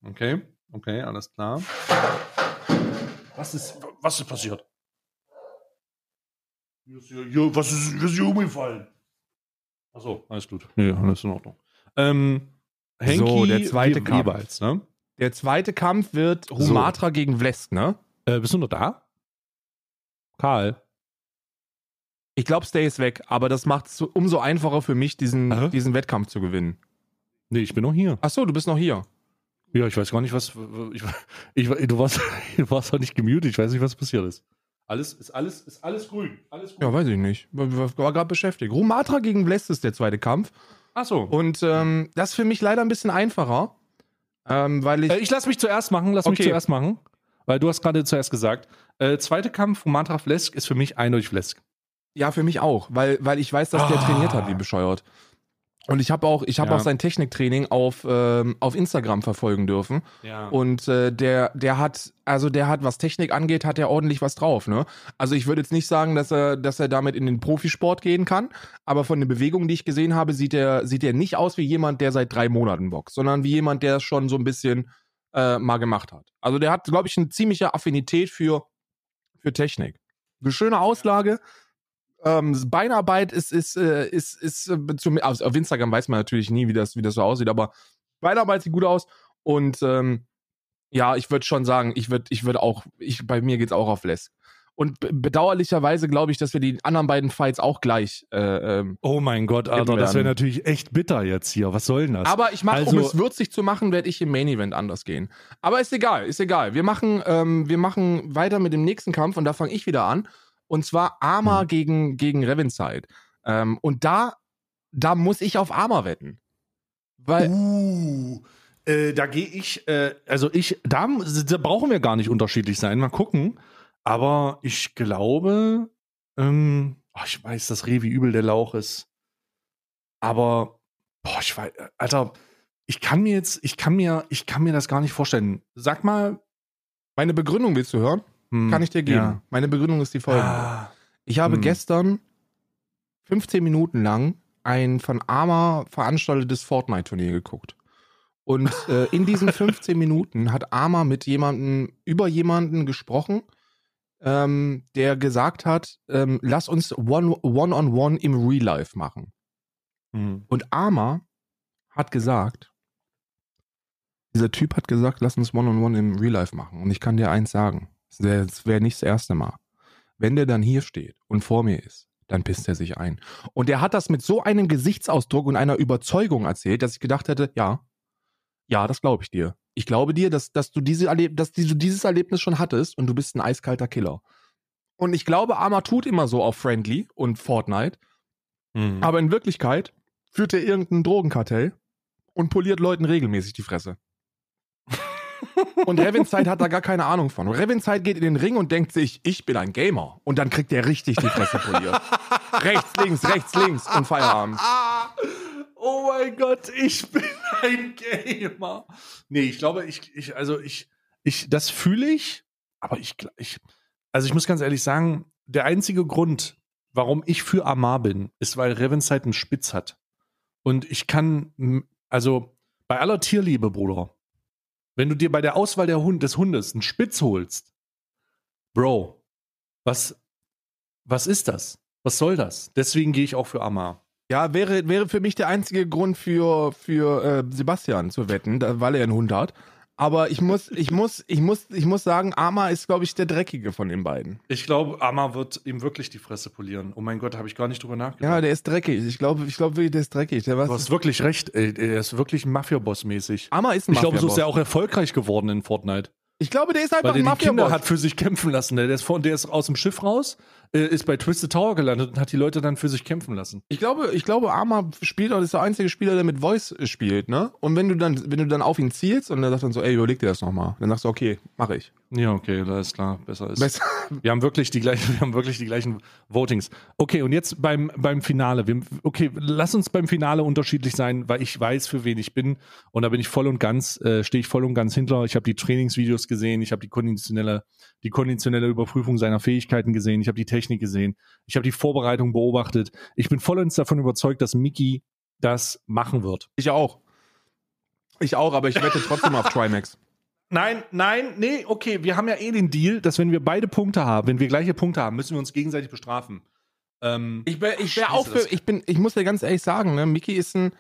Okay. Okay, alles klar. Was ist, was ist passiert? Was ist, was ist hier umgefallen? Achso, alles gut. Nee, alles in Ordnung. Ähm, Henki, so, der zweite Kampf. Jeweils, ne? Der zweite Kampf wird Humatra so. gegen Vlesk, ne? Äh, bist du noch da? Karl? Ich glaube, Stay ist weg, aber das macht es umso einfacher für mich, diesen, diesen Wettkampf zu gewinnen. Nee, ich bin noch hier. Achso, du bist noch hier. Ja, ich weiß gar nicht, was. Ich, ich, du, warst, du warst doch nicht gemutet, ich weiß nicht, was passiert ist. Alles ist alles, ist alles grün. Alles grün. Ja, weiß ich nicht. War, war gerade beschäftigt. Rumatra gegen Blest ist der zweite Kampf. Ach so. Und ähm, das ist für mich leider ein bisschen einfacher. Ähm, weil ich. Äh, ich lass mich zuerst machen, lass okay. mich zuerst machen. Weil du hast gerade zuerst gesagt. Äh, zweite Kampf, Rumatra Flesk, ist für mich eindeutig Flesk. Ja, für mich auch, weil, weil ich weiß, dass ah. der trainiert hat, wie bescheuert. Und ich habe auch, ich habe ja. auch sein Techniktraining auf, ähm, auf Instagram verfolgen dürfen. Ja. Und äh, der, der hat, also der hat, was Technik angeht, hat er ordentlich was drauf. Ne? Also ich würde jetzt nicht sagen, dass er, dass er damit in den Profisport gehen kann, aber von den Bewegungen, die ich gesehen habe, sieht er, sieht er nicht aus wie jemand, der seit drei Monaten boxt, sondern wie jemand, der es schon so ein bisschen äh, mal gemacht hat. Also der hat, glaube ich, eine ziemliche Affinität für, für Technik. Eine schöne Auslage. Ähm, Beinarbeit ist, ist, äh, ist, ist, äh, zum, also auf Instagram weiß man natürlich nie, wie das, wie das so aussieht, aber Beinarbeit sieht gut aus. Und ähm, ja, ich würde schon sagen, ich würde ich würd auch, ich, bei mir geht's auch auf Les. Und bedauerlicherweise glaube ich, dass wir die anderen beiden Fights auch gleich. Äh, ähm, oh mein Gott, Alter, das wäre natürlich echt bitter jetzt hier. Was soll denn das? Aber ich mache, also, um es würzig zu machen, werde ich im Main Event anders gehen. Aber ist egal, ist egal. Wir machen, ähm, wir machen weiter mit dem nächsten Kampf und da fange ich wieder an. Und zwar Arma mhm. gegen, gegen Revinside. Ähm, und da da muss ich auf Armer wetten. Weil. Uh, äh, da gehe ich, äh, also ich, da, da, brauchen wir gar nicht unterschiedlich sein. Mal gucken. Aber ich glaube, ähm, oh, ich weiß, dass Revi übel der Lauch ist. Aber, boah, ich weiß, Alter, ich kann mir jetzt, ich kann mir, ich kann mir das gar nicht vorstellen. Sag mal. Meine Begründung willst du hören? Hm, kann ich dir geben. Ja. Meine Begründung ist die folgende. Ah, ich habe hm. gestern 15 Minuten lang ein von Arma veranstaltetes Fortnite-Turnier geguckt. Und äh, in diesen 15 Minuten hat Arma mit jemandem über jemanden gesprochen, ähm, der gesagt hat, ähm, lass uns One-on-One -on -one im Real Life machen. Mhm. Und Arma hat gesagt, dieser Typ hat gesagt, lass uns One-on-One -on -one im Real Life machen. Und ich kann dir eins sagen, es wäre wär nicht das erste Mal. Wenn der dann hier steht und vor mir ist, dann pisst er sich ein. Und er hat das mit so einem Gesichtsausdruck und einer Überzeugung erzählt, dass ich gedacht hätte, ja, ja, das glaube ich dir. Ich glaube dir, dass, dass, du diese Erleb dass du dieses Erlebnis schon hattest und du bist ein eiskalter Killer. Und ich glaube, Arma tut immer so auf Friendly und Fortnite. Mhm. Aber in Wirklichkeit führt er irgendein Drogenkartell und poliert Leuten regelmäßig die Fresse. Und Revinzeit hat da gar keine Ahnung von. Revinzeit geht in den Ring und denkt sich, ich bin ein Gamer. Und dann kriegt er richtig die Fresse poliert. rechts, links, rechts, links und Feierabend. Oh mein Gott, ich bin ein Gamer. Nee, ich glaube, ich, ich, also ich, ich, das fühle ich, aber ich, ich, also ich muss ganz ehrlich sagen, der einzige Grund, warum ich für Amar bin, ist, weil Revensight einen Spitz hat. Und ich kann, also bei aller Tierliebe, Bruder, wenn du dir bei der Auswahl der Hund, des Hundes einen Spitz holst, Bro, was, was ist das? Was soll das? Deswegen gehe ich auch für Amar. Ja, wäre, wäre für mich der einzige Grund für, für äh, Sebastian zu wetten, da, weil er einen Hund hat. Aber ich muss, ich muss, ich muss, ich muss sagen, Ama ist, glaube ich, der dreckige von den beiden. Ich glaube, Ama wird ihm wirklich die Fresse polieren. Oh mein Gott, habe ich gar nicht drüber nachgedacht. Ja, der ist dreckig. Ich glaube, ich glaube wirklich, der ist dreckig. Der du hast wirklich recht. Ey, er ist wirklich ein Mafia-Boss mäßig. Ama ist ein Mafia-Boss. Ich glaube, so ist er auch erfolgreich geworden in Fortnite. Ich glaube, der ist einfach Weil ein Mafia-Boss. Der die Kinder hat für sich kämpfen lassen. Der ist, von, der ist aus dem Schiff raus, äh, ist bei Twisted Tower gelandet und hat die Leute dann für sich kämpfen lassen. Ich glaube, ich glaube, Arma spielt auch, ist der einzige Spieler, der mit Voice spielt, ne? Und wenn du dann, wenn du dann auf ihn zielst und er sagt dann so, ey, überleg dir das nochmal, dann sagst du, okay, mache ich. Ja, okay, da ist klar, besser ist. Besser. Wir haben wirklich die gleichen, wir haben wirklich die gleichen Votings. Okay, und jetzt beim, beim Finale. Wir, okay, lass uns beim Finale unterschiedlich sein, weil ich weiß, für wen ich bin. Und da bin ich voll und ganz, äh, stehe ich voll und ganz hinter. Ich habe die Trainingsvideos gesehen, ich habe die konditionelle, die konditionelle Überprüfung seiner Fähigkeiten gesehen, ich habe die Technik gesehen, ich habe die Vorbereitung beobachtet. Ich bin vollends davon überzeugt, dass Mickey das machen wird. Ich auch. Ich auch, aber ich wette trotzdem auf Trimax. Nein, nein, nee, okay, wir haben ja eh den Deal, dass wenn wir beide Punkte haben, wenn wir gleiche Punkte haben, müssen wir uns gegenseitig bestrafen. Ähm, ich wäre ich wär auch für, ich bin, ich muss dir ganz ehrlich sagen, ne, Mickey ist ein,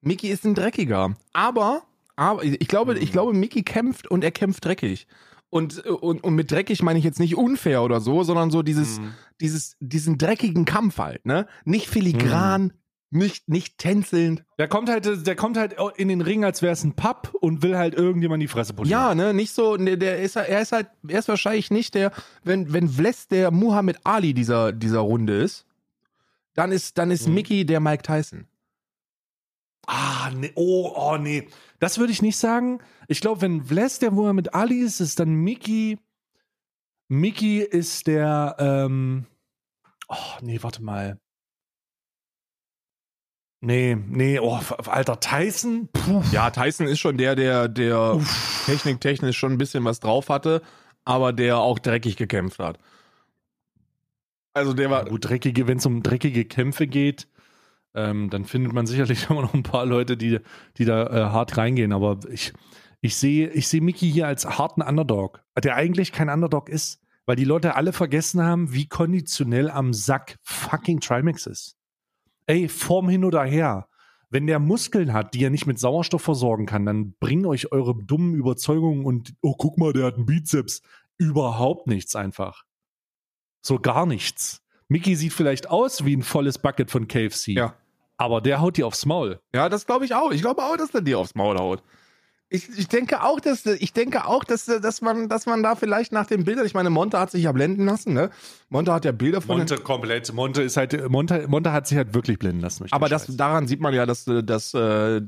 Mickey ist ein Dreckiger. Aber, aber ich glaube, ich mhm. glaube, Mickey kämpft und er kämpft dreckig. Und, und, und mit dreckig meine ich jetzt nicht unfair oder so, sondern so dieses, mhm. dieses, diesen dreckigen Kampf halt, ne? Nicht filigran, mhm nicht, nicht tänzelnd. Der kommt halt, der kommt halt in den Ring, als wäre es ein Pub und will halt irgendjemand die Fresse polieren. Ja, ne, nicht so, ne, der ist, er ist halt, er ist wahrscheinlich nicht der, wenn, wenn Vles der Muhammad Ali dieser, dieser Runde ist, dann ist, dann ist mhm. Mickey der Mike Tyson. Ah, nee, oh, oh, nee. Das würde ich nicht sagen. Ich glaube, wenn Vles der Muhammad Ali ist, ist dann Mickey, Mickey ist der, ähm, oh, nee, warte mal. Nee, nee, oh, alter Tyson. Puh. Ja, Tyson ist schon der, der, der techniktechnisch schon ein bisschen was drauf hatte, aber der auch dreckig gekämpft hat. Also der war. Ja, gut, dreckige, wenn es um dreckige Kämpfe geht, ähm, dann findet man sicherlich immer noch ein paar Leute, die, die da äh, hart reingehen. Aber ich, ich sehe ich seh Mickey hier als harten Underdog, der eigentlich kein Underdog ist, weil die Leute alle vergessen haben, wie konditionell am Sack fucking Trimax ist ey, Form hin oder her. Wenn der Muskeln hat, die er nicht mit Sauerstoff versorgen kann, dann bringen euch eure dummen Überzeugungen und, oh, guck mal, der hat einen Bizeps. Überhaupt nichts einfach. So gar nichts. Mickey sieht vielleicht aus wie ein volles Bucket von KFC. Ja. Aber der haut dir aufs Maul. Ja, das glaube ich auch. Ich glaube auch, dass der dir aufs Maul haut. Ich, ich denke auch, dass ich denke auch, dass, dass man, dass man da vielleicht nach den Bildern, ich meine, Monte hat sich ja blenden lassen, ne? Monte hat ja Bilder von. Monte komplett. Monte ist halt, Monte, Monte hat sich halt wirklich blenden lassen. Aber das, daran sieht man ja, dass, dass, äh,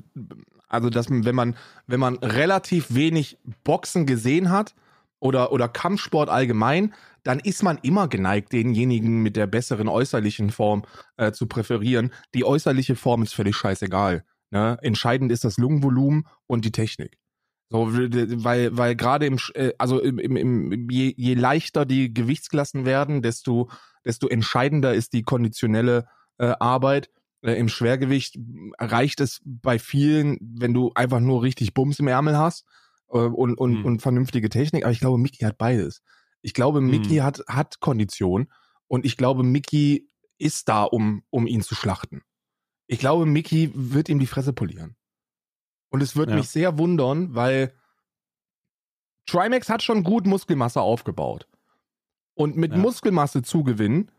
also dass wenn man, wenn man relativ wenig Boxen gesehen hat oder, oder Kampfsport allgemein, dann ist man immer geneigt, denjenigen mit der besseren äußerlichen Form äh, zu präferieren. Die äußerliche Form ist völlig scheißegal. Ne? Entscheidend ist das Lungenvolumen und die Technik. So, weil, weil gerade im, äh, also im, im, im, je, je leichter die Gewichtsklassen werden, desto, desto entscheidender ist die konditionelle äh, Arbeit. Äh, Im Schwergewicht reicht es bei vielen, wenn du einfach nur richtig Bums im Ärmel hast äh, und, und, hm. und vernünftige Technik. Aber ich glaube, Mickey hat beides. Ich glaube, Mickey hm. hat, hat Kondition und ich glaube, Mickey ist da, um, um ihn zu schlachten. Ich glaube, Mickey wird ihm die Fresse polieren. Und es wird ja. mich sehr wundern, weil Trimax hat schon gut Muskelmasse aufgebaut. Und mit ja. Muskelmasse zugewinnen,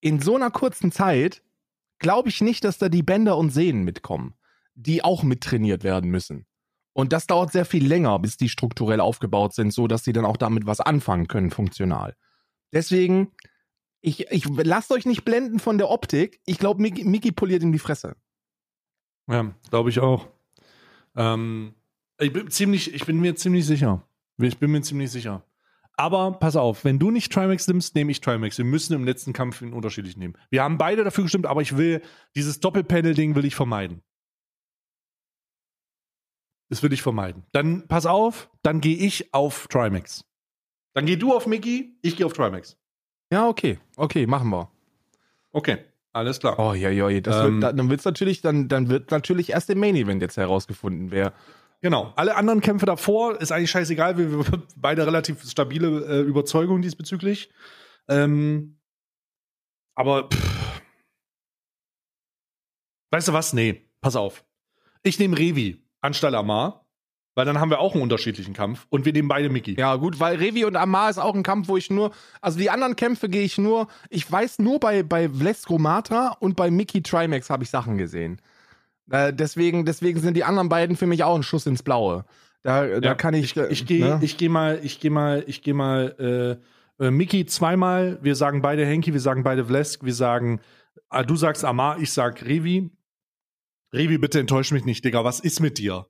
in so einer kurzen Zeit, glaube ich nicht, dass da die Bänder und Sehnen mitkommen, die auch mittrainiert werden müssen. Und das dauert sehr viel länger, bis die strukturell aufgebaut sind, so dass sie dann auch damit was anfangen können, funktional. Deswegen ich, ich lasst euch nicht blenden von der Optik. Ich glaube, Mickey, poliert ihm die Fresse. Ja, glaube ich auch. Ähm, ich bin ziemlich, ich bin mir ziemlich sicher. Ich bin mir ziemlich sicher. Aber pass auf, wenn du nicht Trimax nimmst, nehme ich Trimax. Wir müssen im letzten Kampf ihn unterschiedlich nehmen. Wir haben beide dafür gestimmt, aber ich will, dieses Doppelpanel-Ding will ich vermeiden. Das will ich vermeiden. Dann pass auf, dann gehe ich auf Trimax. Dann geh du auf Mickey, ich gehe auf Trimax. Ja, okay. Okay, machen wir. Okay, alles klar. Oh ja, ja, das ähm, wird, dann wird's natürlich, dann, dann wird natürlich erst im Main Event jetzt herausgefunden, wer. Genau. Alle anderen Kämpfe davor ist eigentlich scheißegal. Wir, wir beide relativ stabile äh, Überzeugungen diesbezüglich. Ähm, aber pff. weißt du was? Nee, pass auf. Ich nehme Revi anstelle Amar. Weil dann haben wir auch einen unterschiedlichen Kampf und wir nehmen beide Mickey. Ja, gut, weil Revi und Amar ist auch ein Kampf, wo ich nur, also die anderen Kämpfe gehe ich nur, ich weiß nur bei, bei Vlesco Matra und bei Mickey Trimax habe ich Sachen gesehen. Äh, deswegen, deswegen sind die anderen beiden für mich auch ein Schuss ins Blaue. Da, ja, da kann ich. Ich, ich gehe ne? ich geh mal, ich gehe mal, ich gehe mal, äh, äh, Mickey zweimal, wir sagen beide Henki, wir sagen beide Vlesk, wir sagen, äh, du sagst Amar, ich sag Revi. Revi, bitte enttäusch mich nicht, Digga, was ist mit dir?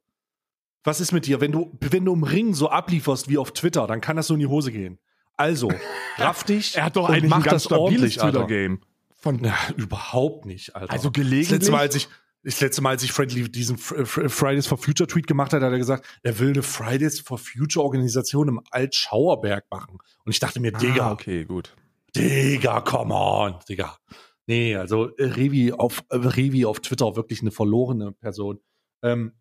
Was ist mit dir? Wenn du, wenn du im Ring so ablieferst wie auf Twitter, dann kann das so in die Hose gehen. Also, raff dich. er hat doch eigentlich ein ganz stabiles Twitter-Game. Von ja, überhaupt nicht, Alter. Also gelegentlich. Das letzte Mal, als ich, das letzte Mal, als ich Friendly diesen Fridays for Future Tweet gemacht hat, hat er gesagt, er will eine Fridays for Future Organisation im Altschauerberg machen. Und ich dachte mir, Digga. Ah, okay, gut. Digga, come on, Digga. Nee, also äh, Revi auf, äh, Revi auf Twitter wirklich eine verlorene Person. Ähm,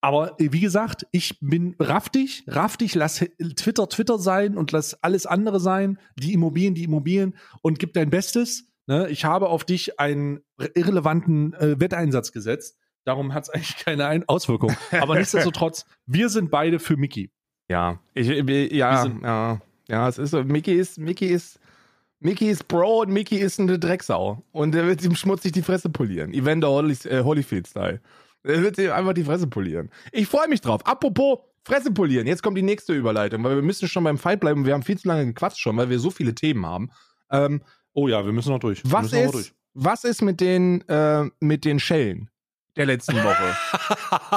aber äh, wie gesagt, ich bin raff dich, raff dich, lass Twitter Twitter sein und lass alles andere sein, die Immobilien, die Immobilien und gib dein Bestes. Ne? Ich habe auf dich einen irrelevanten äh, Wetteinsatz gesetzt. Darum hat es eigentlich keine Ein Auswirkung. Aber nichtsdestotrotz, wir sind beide für Mickey. Ja, ich, ich ja, ja, ja, es ist so. Mickey ist, Mickey ist, Mickey ist Bro und Mickey ist eine Drecksau. Und er wird ihm schmutzig die Fresse polieren. Evander äh, Holyfield-Style. Er wird sich einfach die Fresse polieren. Ich freue mich drauf. Apropos Fresse polieren. Jetzt kommt die nächste Überleitung, weil wir müssen schon beim Fight bleiben. Wir haben viel zu lange gequatscht schon, weil wir so viele Themen haben. Ähm, oh ja, wir müssen noch durch. Was ist, durch. was ist mit den, äh, mit den Schellen der letzten Woche?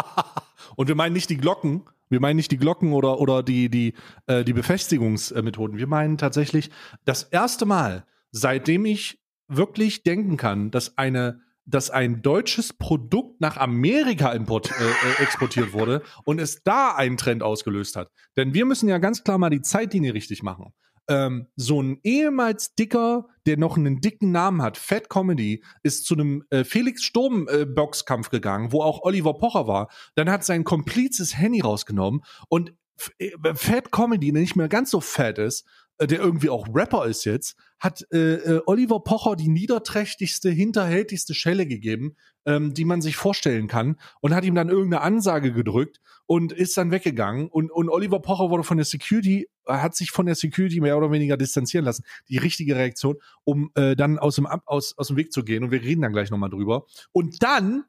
Und wir meinen nicht die Glocken. Wir meinen nicht die Glocken oder, oder die, die, äh, die Befestigungsmethoden. Wir meinen tatsächlich das erste Mal, seitdem ich wirklich denken kann, dass eine dass ein deutsches Produkt nach Amerika import, äh, äh, exportiert wurde und es da einen Trend ausgelöst hat. Denn wir müssen ja ganz klar mal die Zeitlinie richtig machen. Ähm, so ein ehemals dicker, der noch einen dicken Namen hat, Fat Comedy, ist zu einem äh, Felix Sturm äh, Boxkampf gegangen, wo auch Oliver Pocher war. Dann hat sein komplizes Handy rausgenommen und äh, Fat Comedy, der nicht mehr ganz so fat ist, der irgendwie auch Rapper ist jetzt, hat äh, äh, Oliver Pocher die niederträchtigste, hinterhältigste Schelle gegeben, ähm, die man sich vorstellen kann und hat ihm dann irgendeine Ansage gedrückt und ist dann weggegangen und, und Oliver Pocher wurde von der Security, hat sich von der Security mehr oder weniger distanzieren lassen. Die richtige Reaktion, um äh, dann aus dem, aus, aus dem Weg zu gehen und wir reden dann gleich nochmal drüber. Und dann,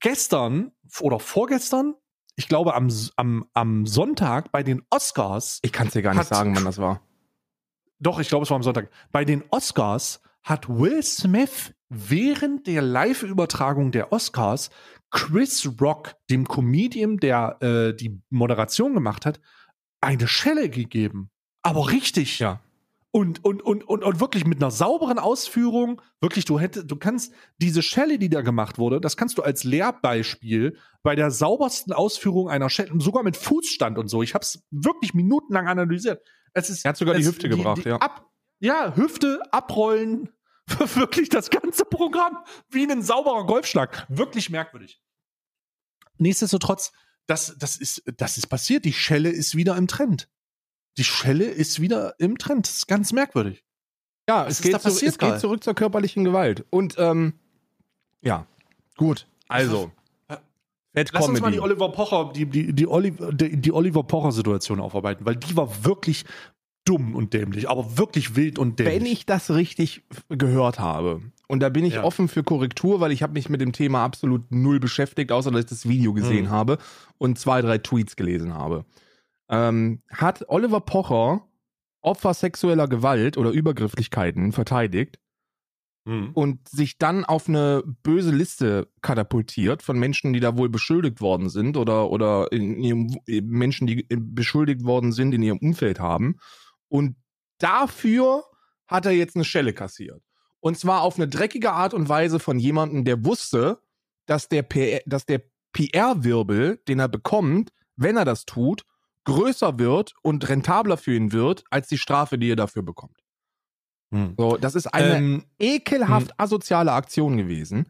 gestern oder vorgestern, ich glaube, am, am, am Sonntag bei den Oscars. Ich kann es dir gar nicht sagen, wann das war. Doch, ich glaube, es war am Sonntag. Bei den Oscars hat Will Smith während der Live-Übertragung der Oscars Chris Rock, dem Comedian, der äh, die Moderation gemacht hat, eine Schelle gegeben. Aber richtig. Ja. Und, und, und, und, und wirklich mit einer sauberen Ausführung, wirklich, du hättest, du kannst diese Schelle, die da gemacht wurde, das kannst du als Lehrbeispiel bei der saubersten Ausführung einer Schelle, sogar mit Fußstand und so. Ich habe es wirklich minutenlang analysiert. Es ist, Er hat sogar die es- Hüfte gebracht, ja. Ab, ja, Hüfte, abrollen, wirklich das ganze Programm wie ein sauberer Golfschlag. Wirklich merkwürdig. Nichtsdestotrotz, das, das, ist, das ist passiert. Die Schelle ist wieder im Trend. Die Schelle ist wieder im Trend. Das ist ganz merkwürdig. Ja, Was es, ist geht, da zu, passiert, es geht zurück zur körperlichen Gewalt. Und ähm, ja, gut. Also, Lass uns mal die Oliver Pocher, die, die, die, Oliver, die, die Oliver Pocher-Situation aufarbeiten, weil die war wirklich dumm und dämlich, aber wirklich wild und dämlich. Wenn ich das richtig gehört habe, und da bin ich Ja. offen für Korrektur, weil ich habe mich mit dem Thema absolut null beschäftigt, außer dass ich das Video gesehen Hm. habe und zwei, drei Tweets gelesen habe, ähm, hat Oliver Pocher Opfer sexueller Gewalt oder Übergrifflichkeiten verteidigt Hm. und sich dann auf eine böse Liste katapultiert von Menschen, die da wohl beschuldigt worden sind oder, oder in ihrem, Menschen, die beschuldigt worden sind, in ihrem Umfeld haben. Und dafür hat er jetzt eine Schelle kassiert. Und zwar auf eine dreckige Art und Weise von jemandem, der wusste, dass der, PR dass der PR-Wirbel, den er bekommt, wenn er das tut, größer wird und rentabler für ihn wird, als die Strafe, die er dafür bekommt. Hm. So, das ist eine Ähm, ekelhaft asoziale Aktion gewesen.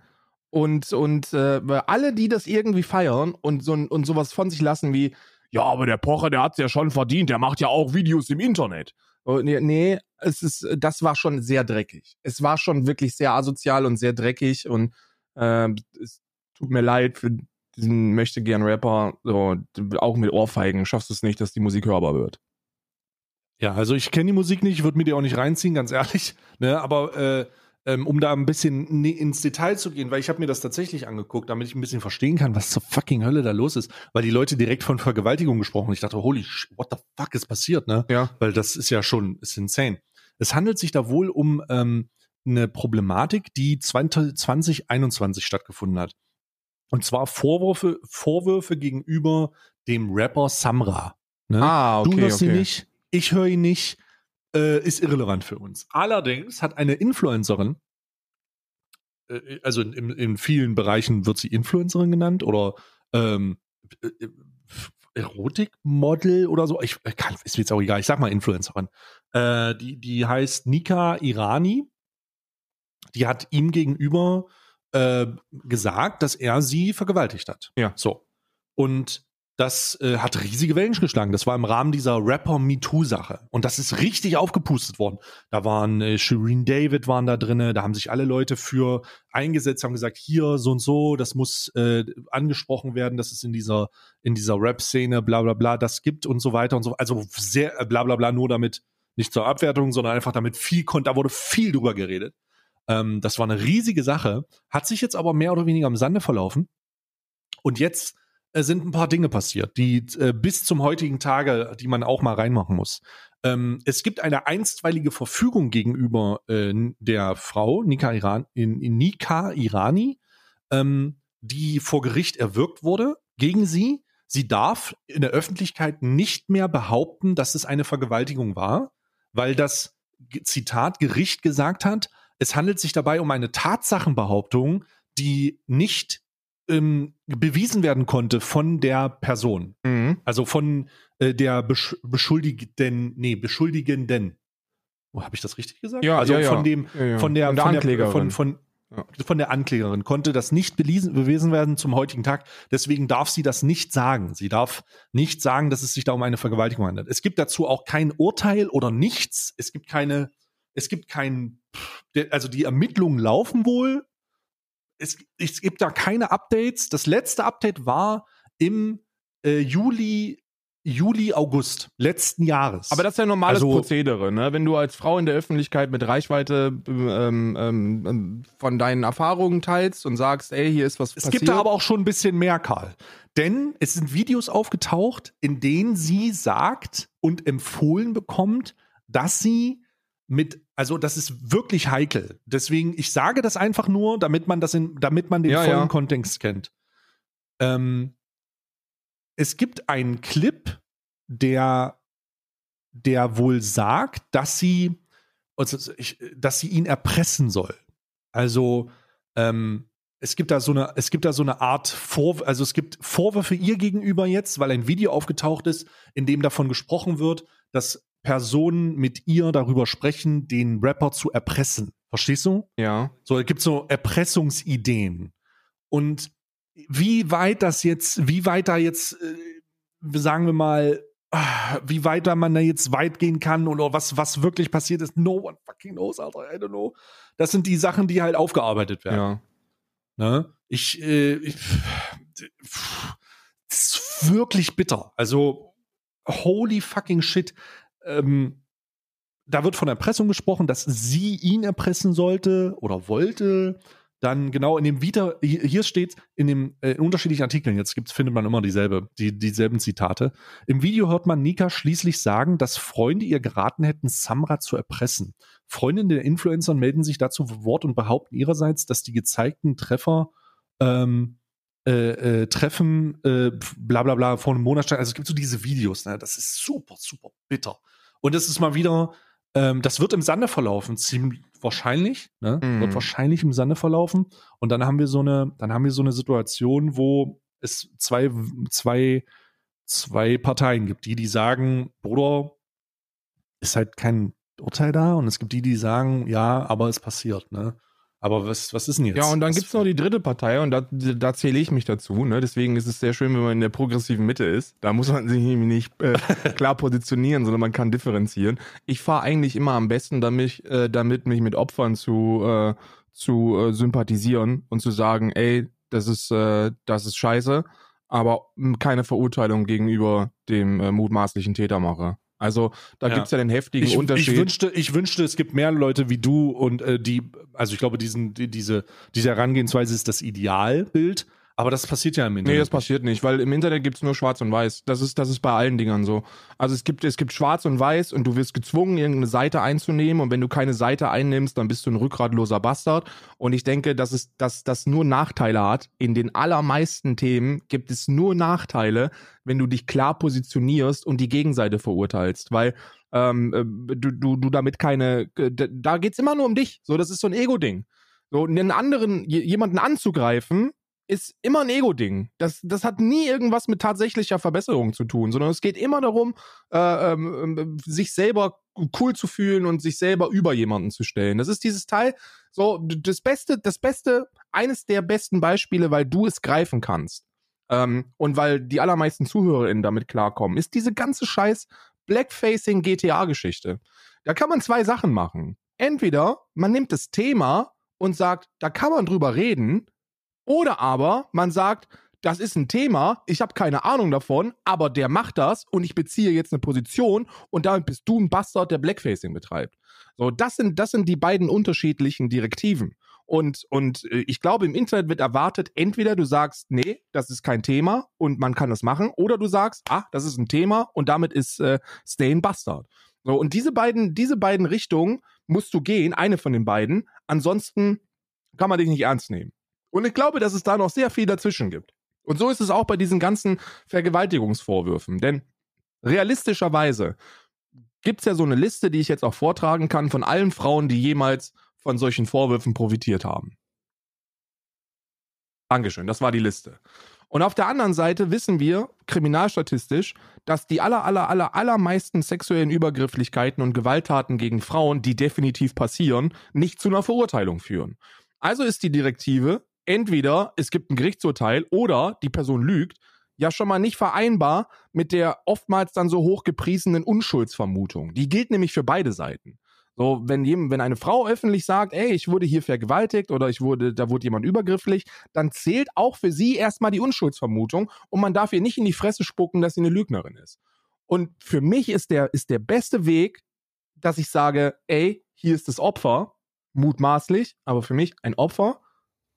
Und, und äh, alle, die das irgendwie feiern und, so, und sowas von sich lassen wie, ja, aber der Pocher, der hat's ja schon verdient, der macht ja auch Videos im Internet. Oh, nee, nee, es ist, das war schon sehr dreckig. Es war schon wirklich sehr asozial und sehr dreckig und äh, es tut mir leid für diesen möchte gern Rapper, so, auch mit Ohrfeigen schaffst du es nicht, dass die Musik hörbar wird. Ja, also ich kenne die Musik nicht, ich würde mir die auch nicht reinziehen, ganz ehrlich. Ne? Aber äh, ähm, um da ein bisschen ne- ins Detail zu gehen, weil ich habe mir das tatsächlich angeguckt, damit ich ein bisschen verstehen kann, was zur fucking Hölle da los ist, weil die Leute direkt von Vergewaltigung gesprochen haben. Ich dachte, holy, sh- what the fuck ist passiert, ne? Ja. Weil das ist ja schon, ist insane. Es handelt sich da wohl um ähm, eine Problematik, die 20 2021 stattgefunden hat. Und zwar Vorwürfe, Vorwürfe gegenüber dem Rapper Samra. Ne? Ah, okay. du hörst okay. ihn nicht, ich höre ihn nicht, äh, ist irrelevant für uns. Allerdings hat eine Influencerin, äh, also in, in, vielen Bereichen wird sie Influencerin genannt oder ähm, äh, äh, Erotikmodel oder so. Ich äh, kann, ist mir jetzt auch egal, ich sag mal Influencerin. Äh, die, die heißt Nika Irani. Die hat ihm gegenüber äh, gesagt, dass er sie vergewaltigt hat. Ja. So. Und das äh, hat riesige Wellen geschlagen. Das war im Rahmen dieser Rapper-MeToo-Sache. Und das ist richtig aufgepustet worden. Da waren äh, Shireen David waren da drinne, da haben sich alle Leute für eingesetzt, haben gesagt, hier so und so, das muss äh, angesprochen werden, dass es in dieser, in dieser Rap-Szene, bla bla bla, das gibt und so weiter und so. Also sehr äh, bla bla bla, nur damit, nicht zur Abwertung, sondern einfach damit viel konnte, da wurde viel drüber geredet. Ähm, das war eine riesige Sache, hat sich jetzt aber mehr oder weniger im Sande verlaufen. Und jetzt sind ein paar Dinge passiert, die äh, bis zum heutigen Tage, die man auch mal reinmachen muss. Ähm, es gibt eine einstweilige Verfügung gegenüber äh, der Frau Nika, Iran, in, in Nika Irani, ähm, die vor Gericht erwirkt wurde gegen sie. Sie darf in der Öffentlichkeit nicht mehr behaupten, dass es eine Vergewaltigung war, weil das Zitat Gericht gesagt hat, es handelt sich dabei um eine Tatsachenbehauptung, die nicht ähm, bewiesen werden konnte von der Person. Mhm. Also von äh, der Besch Beschuldigten, nee, Beschuldigenden. Oh, habe ich das richtig gesagt? Ja, also ja, ja. von dem, Ja, von der, Von der von Anklägerin. von, von, von der Anklägerin konnte das nicht bewiesen, bewiesen werden zum heutigen Tag. Deswegen darf sie das nicht sagen. Sie darf nicht sagen, dass es sich da um eine Vergewaltigung handelt. Es gibt dazu auch kein Urteil oder nichts. Es gibt keine, es gibt kein, also die Ermittlungen laufen wohl. Es, es gibt da keine Updates. Das letzte Update war im äh, Juli, Juli, August letzten Jahres. Aber das ist ja normales also, Prozedere, ne? Wenn du als Frau in der Öffentlichkeit mit Reichweite ähm, ähm, ähm, von deinen Erfahrungen teilst und sagst, ey, hier ist was es passiert. Es gibt da aber auch schon ein bisschen mehr, Karl. Denn es sind Videos aufgetaucht, in denen sie sagt und empfohlen bekommt, dass sie mit, also das ist wirklich heikel. Deswegen, ich sage das einfach nur, damit man das in, damit man den ja, vollen ja. Kontext kennt. Ähm, es gibt einen Clip, der, der wohl sagt, dass sie, also dass sie ihn erpressen soll. Also ähm, es gibt da so eine, es gibt da so eine Art Vor, also es gibt Vorwürfe ihr gegenüber jetzt, weil ein Video aufgetaucht ist, in dem davon gesprochen wird, dass Personen mit ihr darüber sprechen, den Rapper zu erpressen. Verstehst du? Ja. So, es gibt so Erpressungsideen. Und wie weit das jetzt, wie weit da jetzt, äh, sagen wir mal, ah, wie weit da man da jetzt weit gehen kann oder was, was wirklich passiert ist, no one fucking knows, Alter, I don't know. Das sind die Sachen, die halt aufgearbeitet werden. Ja. Ne? Ich, äh, ich das ist wirklich bitter. Also, holy fucking shit. Ähm, da wird von Erpressung gesprochen, dass sie ihn erpressen sollte oder wollte dann genau in dem Vita, hier steht in dem äh, in unterschiedlichen Artikeln, jetzt gibt's, findet man immer dieselbe, die, dieselben Zitate. Im Video hört man Nika schließlich sagen, dass Freunde ihr geraten hätten, Samra zu erpressen. Freundinnen der Influencer melden sich dazu Wort und behaupten ihrerseits, dass die gezeigten Treffer ähm, äh, äh, Treffen, äh, bla bla bla, vor einem Monat Also es gibt so diese Videos, ne? das ist super, super bitter. Und es ist mal wieder ähm, das wird im Sande verlaufen, ziemlich wahrscheinlich, ne? Mhm. Wird wahrscheinlich im Sande verlaufen. Und dann haben wir so eine, dann haben wir so eine Situation, wo es zwei, zwei, zwei Parteien gibt. Die, die sagen, Bruder, ist halt kein Urteil da. Und es gibt die, die sagen, ja, aber es passiert, ne? Aber was, was ist denn jetzt? Ja, und dann gibt es noch die dritte Partei und da, da zähle ich mich dazu. Ne? Deswegen ist es sehr schön, wenn man in der progressiven Mitte ist. Da muss man sich nämlich nicht äh, klar positionieren, sondern man kann differenzieren. Ich fahre eigentlich immer am besten damit, äh, damit mich mit Opfern zu, äh, zu äh, sympathisieren und zu sagen, ey, das ist, äh, das ist scheiße, aber keine Verurteilung gegenüber dem äh, mutmaßlichen Täter mache. Also da ja. gibt es ja den heftigen ich, Unterschied. Ich wünschte, ich wünschte, es gibt mehr Leute wie du und äh, die, also ich glaube, diesen, die, diese, diese Herangehensweise ist das Idealbild, aber das passiert ja im Internet. Nee, das passiert nicht, weil im Internet gibt es nur Schwarz und Weiß. Das ist, das ist bei allen Dingern so. Also es gibt, es gibt Schwarz und Weiß und du wirst gezwungen, irgendeine Seite einzunehmen und wenn du keine Seite einnimmst, dann bist du ein rückgratloser Bastard. Und ich denke, dass es, dass das nur Nachteile hat. In den allermeisten Themen gibt es nur Nachteile, wenn du dich klar positionierst und die Gegenseite verurteilst. Weil ähm, äh, du, du, du damit keine, äh, da geht's immer nur um dich. So, das ist so ein Ego-Ding. So, einen anderen, jemanden anzugreifen, ist immer ein Ego-Ding. Das, das hat nie irgendwas mit tatsächlicher Verbesserung zu tun, sondern es geht immer darum, äh, ähm, ähm, sich selber cool zu fühlen und sich selber über jemanden zu stellen. Das ist dieses Teil, so das Beste, das Beste, eines der besten Beispiele, weil du es greifen kannst ähm, und weil die allermeisten ZuhörerInnen damit klarkommen, ist diese ganze Scheiß Blackfacing GTA-Geschichte. Da kann man zwei Sachen machen. Entweder man nimmt das Thema und sagt, da kann man drüber reden, oder aber man sagt, das ist ein Thema, ich habe keine Ahnung davon, aber der macht das und ich beziehe jetzt eine Position und damit bist du ein Bastard, der Blackfacing betreibt. So, das sind, das sind die beiden unterschiedlichen Direktiven. Und, und äh, ich glaube, im Internet wird erwartet, entweder du sagst, nee, das ist kein Thema und man kann das machen, oder du sagst, ah, das ist ein Thema und damit ist äh, Stay ein Bastard. So, und diese beiden, diese beiden Richtungen musst du gehen, eine von den beiden, ansonsten kann man dich nicht ernst nehmen. Und ich glaube, dass es da noch sehr viel dazwischen gibt. Und so ist es auch bei diesen ganzen Vergewaltigungsvorwürfen. Denn realistischerweise gibt es ja so eine Liste, die ich jetzt auch vortragen kann, von allen Frauen, die jemals von solchen Vorwürfen profitiert haben. Dankeschön, das war die Liste. Und auf der anderen Seite wissen wir kriminalstatistisch, dass die aller, aller, aller, allermeisten sexuellen Übergrifflichkeiten und Gewalttaten gegen Frauen, die definitiv passieren, nicht zu einer Verurteilung führen. Also ist die Direktive, entweder es gibt ein Gerichtsurteil oder die Person lügt, ja schon mal nicht vereinbar mit der oftmals dann so hochgepriesenen Unschuldsvermutung. Die gilt nämlich für beide Seiten. So, wenn, jemand, wenn eine Frau öffentlich sagt, ey, ich wurde hier vergewaltigt oder ich wurde, da wurde jemand übergrifflich, dann zählt auch für sie erstmal die Unschuldsvermutung und man darf ihr nicht in die Fresse spucken, dass sie eine Lügnerin ist. Und für mich ist der, ist der beste Weg, dass ich sage, ey, hier ist das Opfer, mutmaßlich, aber für mich ein Opfer.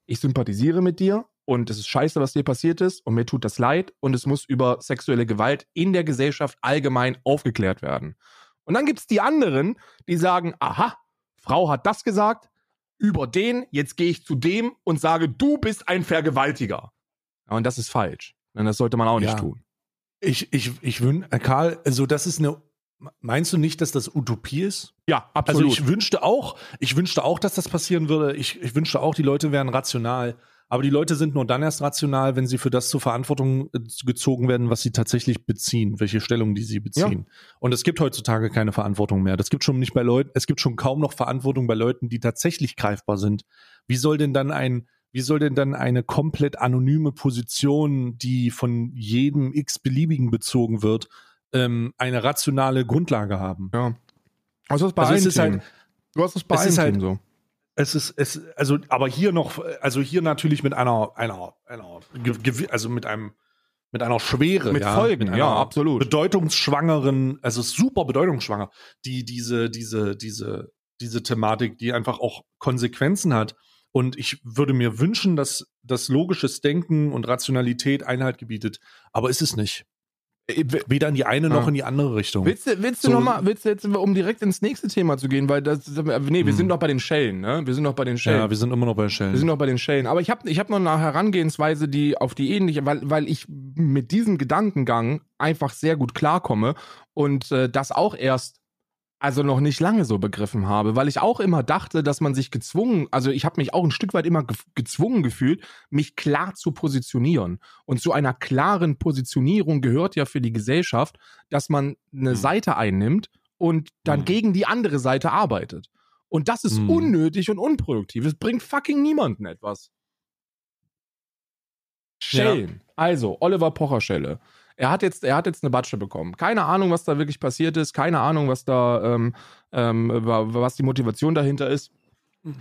Ich sympathisiere mit dir und es ist scheiße, was dir passiert ist und mir tut das leid und es muss über sexuelle Gewalt in der Gesellschaft allgemein aufgeklärt werden. Und dann gibt es die anderen, die sagen, aha, Frau hat das gesagt, über den, jetzt gehe ich zu dem und sage, du bist ein Vergewaltiger. und das ist falsch. Und das sollte man auch nicht ja. tun. Ich, ich, ich wünsche, Karl, also das ist eine Meinst du nicht, dass das Utopie ist? Ja, absolut. Also ich wünschte auch, ich wünschte auch, dass das passieren würde. Ich, ich wünschte auch, die Leute wären rational. Aber die Leute sind nur dann erst rational, wenn sie für das zur Verantwortung äh, gezogen werden, was sie tatsächlich beziehen, welche Stellung die sie beziehen. Ja. Und es gibt heutzutage keine Verantwortung mehr. Das gibt schon nicht bei Leuten, es gibt schon kaum noch Verantwortung bei Leuten, die tatsächlich greifbar sind. Wie soll denn dann ein, wie soll denn dann eine komplett anonyme Position, die von jedem x-beliebigen bezogen wird, ähm, eine rationale Grundlage haben? Ja. Also, das bei also es ist halt, du hast es bei es halt, so. Es ist, es, also, aber hier noch, also hier natürlich mit einer, einer, einer, also mit einem, mit einer Schwere, mit ja, Folgen, mit ja, absolut. Bedeutungsschwangeren, also super bedeutungsschwanger, die diese, diese, diese, diese Thematik, die einfach auch Konsequenzen hat. Und ich würde mir wünschen, dass das logisches Denken und Rationalität Einhalt gebietet, aber ist es nicht. Äh, Weder in die eine noch ja. in die andere Richtung. Willst du, willst du so, noch willst du jetzt, um direkt ins nächste Thema zu gehen, weil das, nee, wir sind hm. noch bei den Schellen, ne? Wir sind noch bei den Schellen. Ja, wir sind immer noch bei den Schellen. Wir sind noch bei den Schellen. Aber ich habe ich hab noch eine Herangehensweise, die auf die ähnliche, weil, weil ich mit diesem Gedankengang einfach sehr gut klarkomme und äh, das auch erst also noch nicht lange so begriffen habe, weil ich auch immer dachte, dass man sich gezwungen, also ich habe mich auch ein Stück weit immer ge gezwungen gefühlt, mich klar zu positionieren. Und zu einer klaren Positionierung gehört ja für die Gesellschaft, dass man eine mhm. Seite einnimmt und dann mhm. gegen die andere Seite arbeitet. Und das ist mhm. unnötig und unproduktiv. Es bringt fucking niemanden etwas. Schellen. Ja. Also, Oliver Pocher Schelle. Er hat jetzt, er hat jetzt eine Batsche bekommen. Keine Ahnung, was da wirklich passiert ist. Keine Ahnung, was da, ähm, ähm, was die Motivation dahinter ist.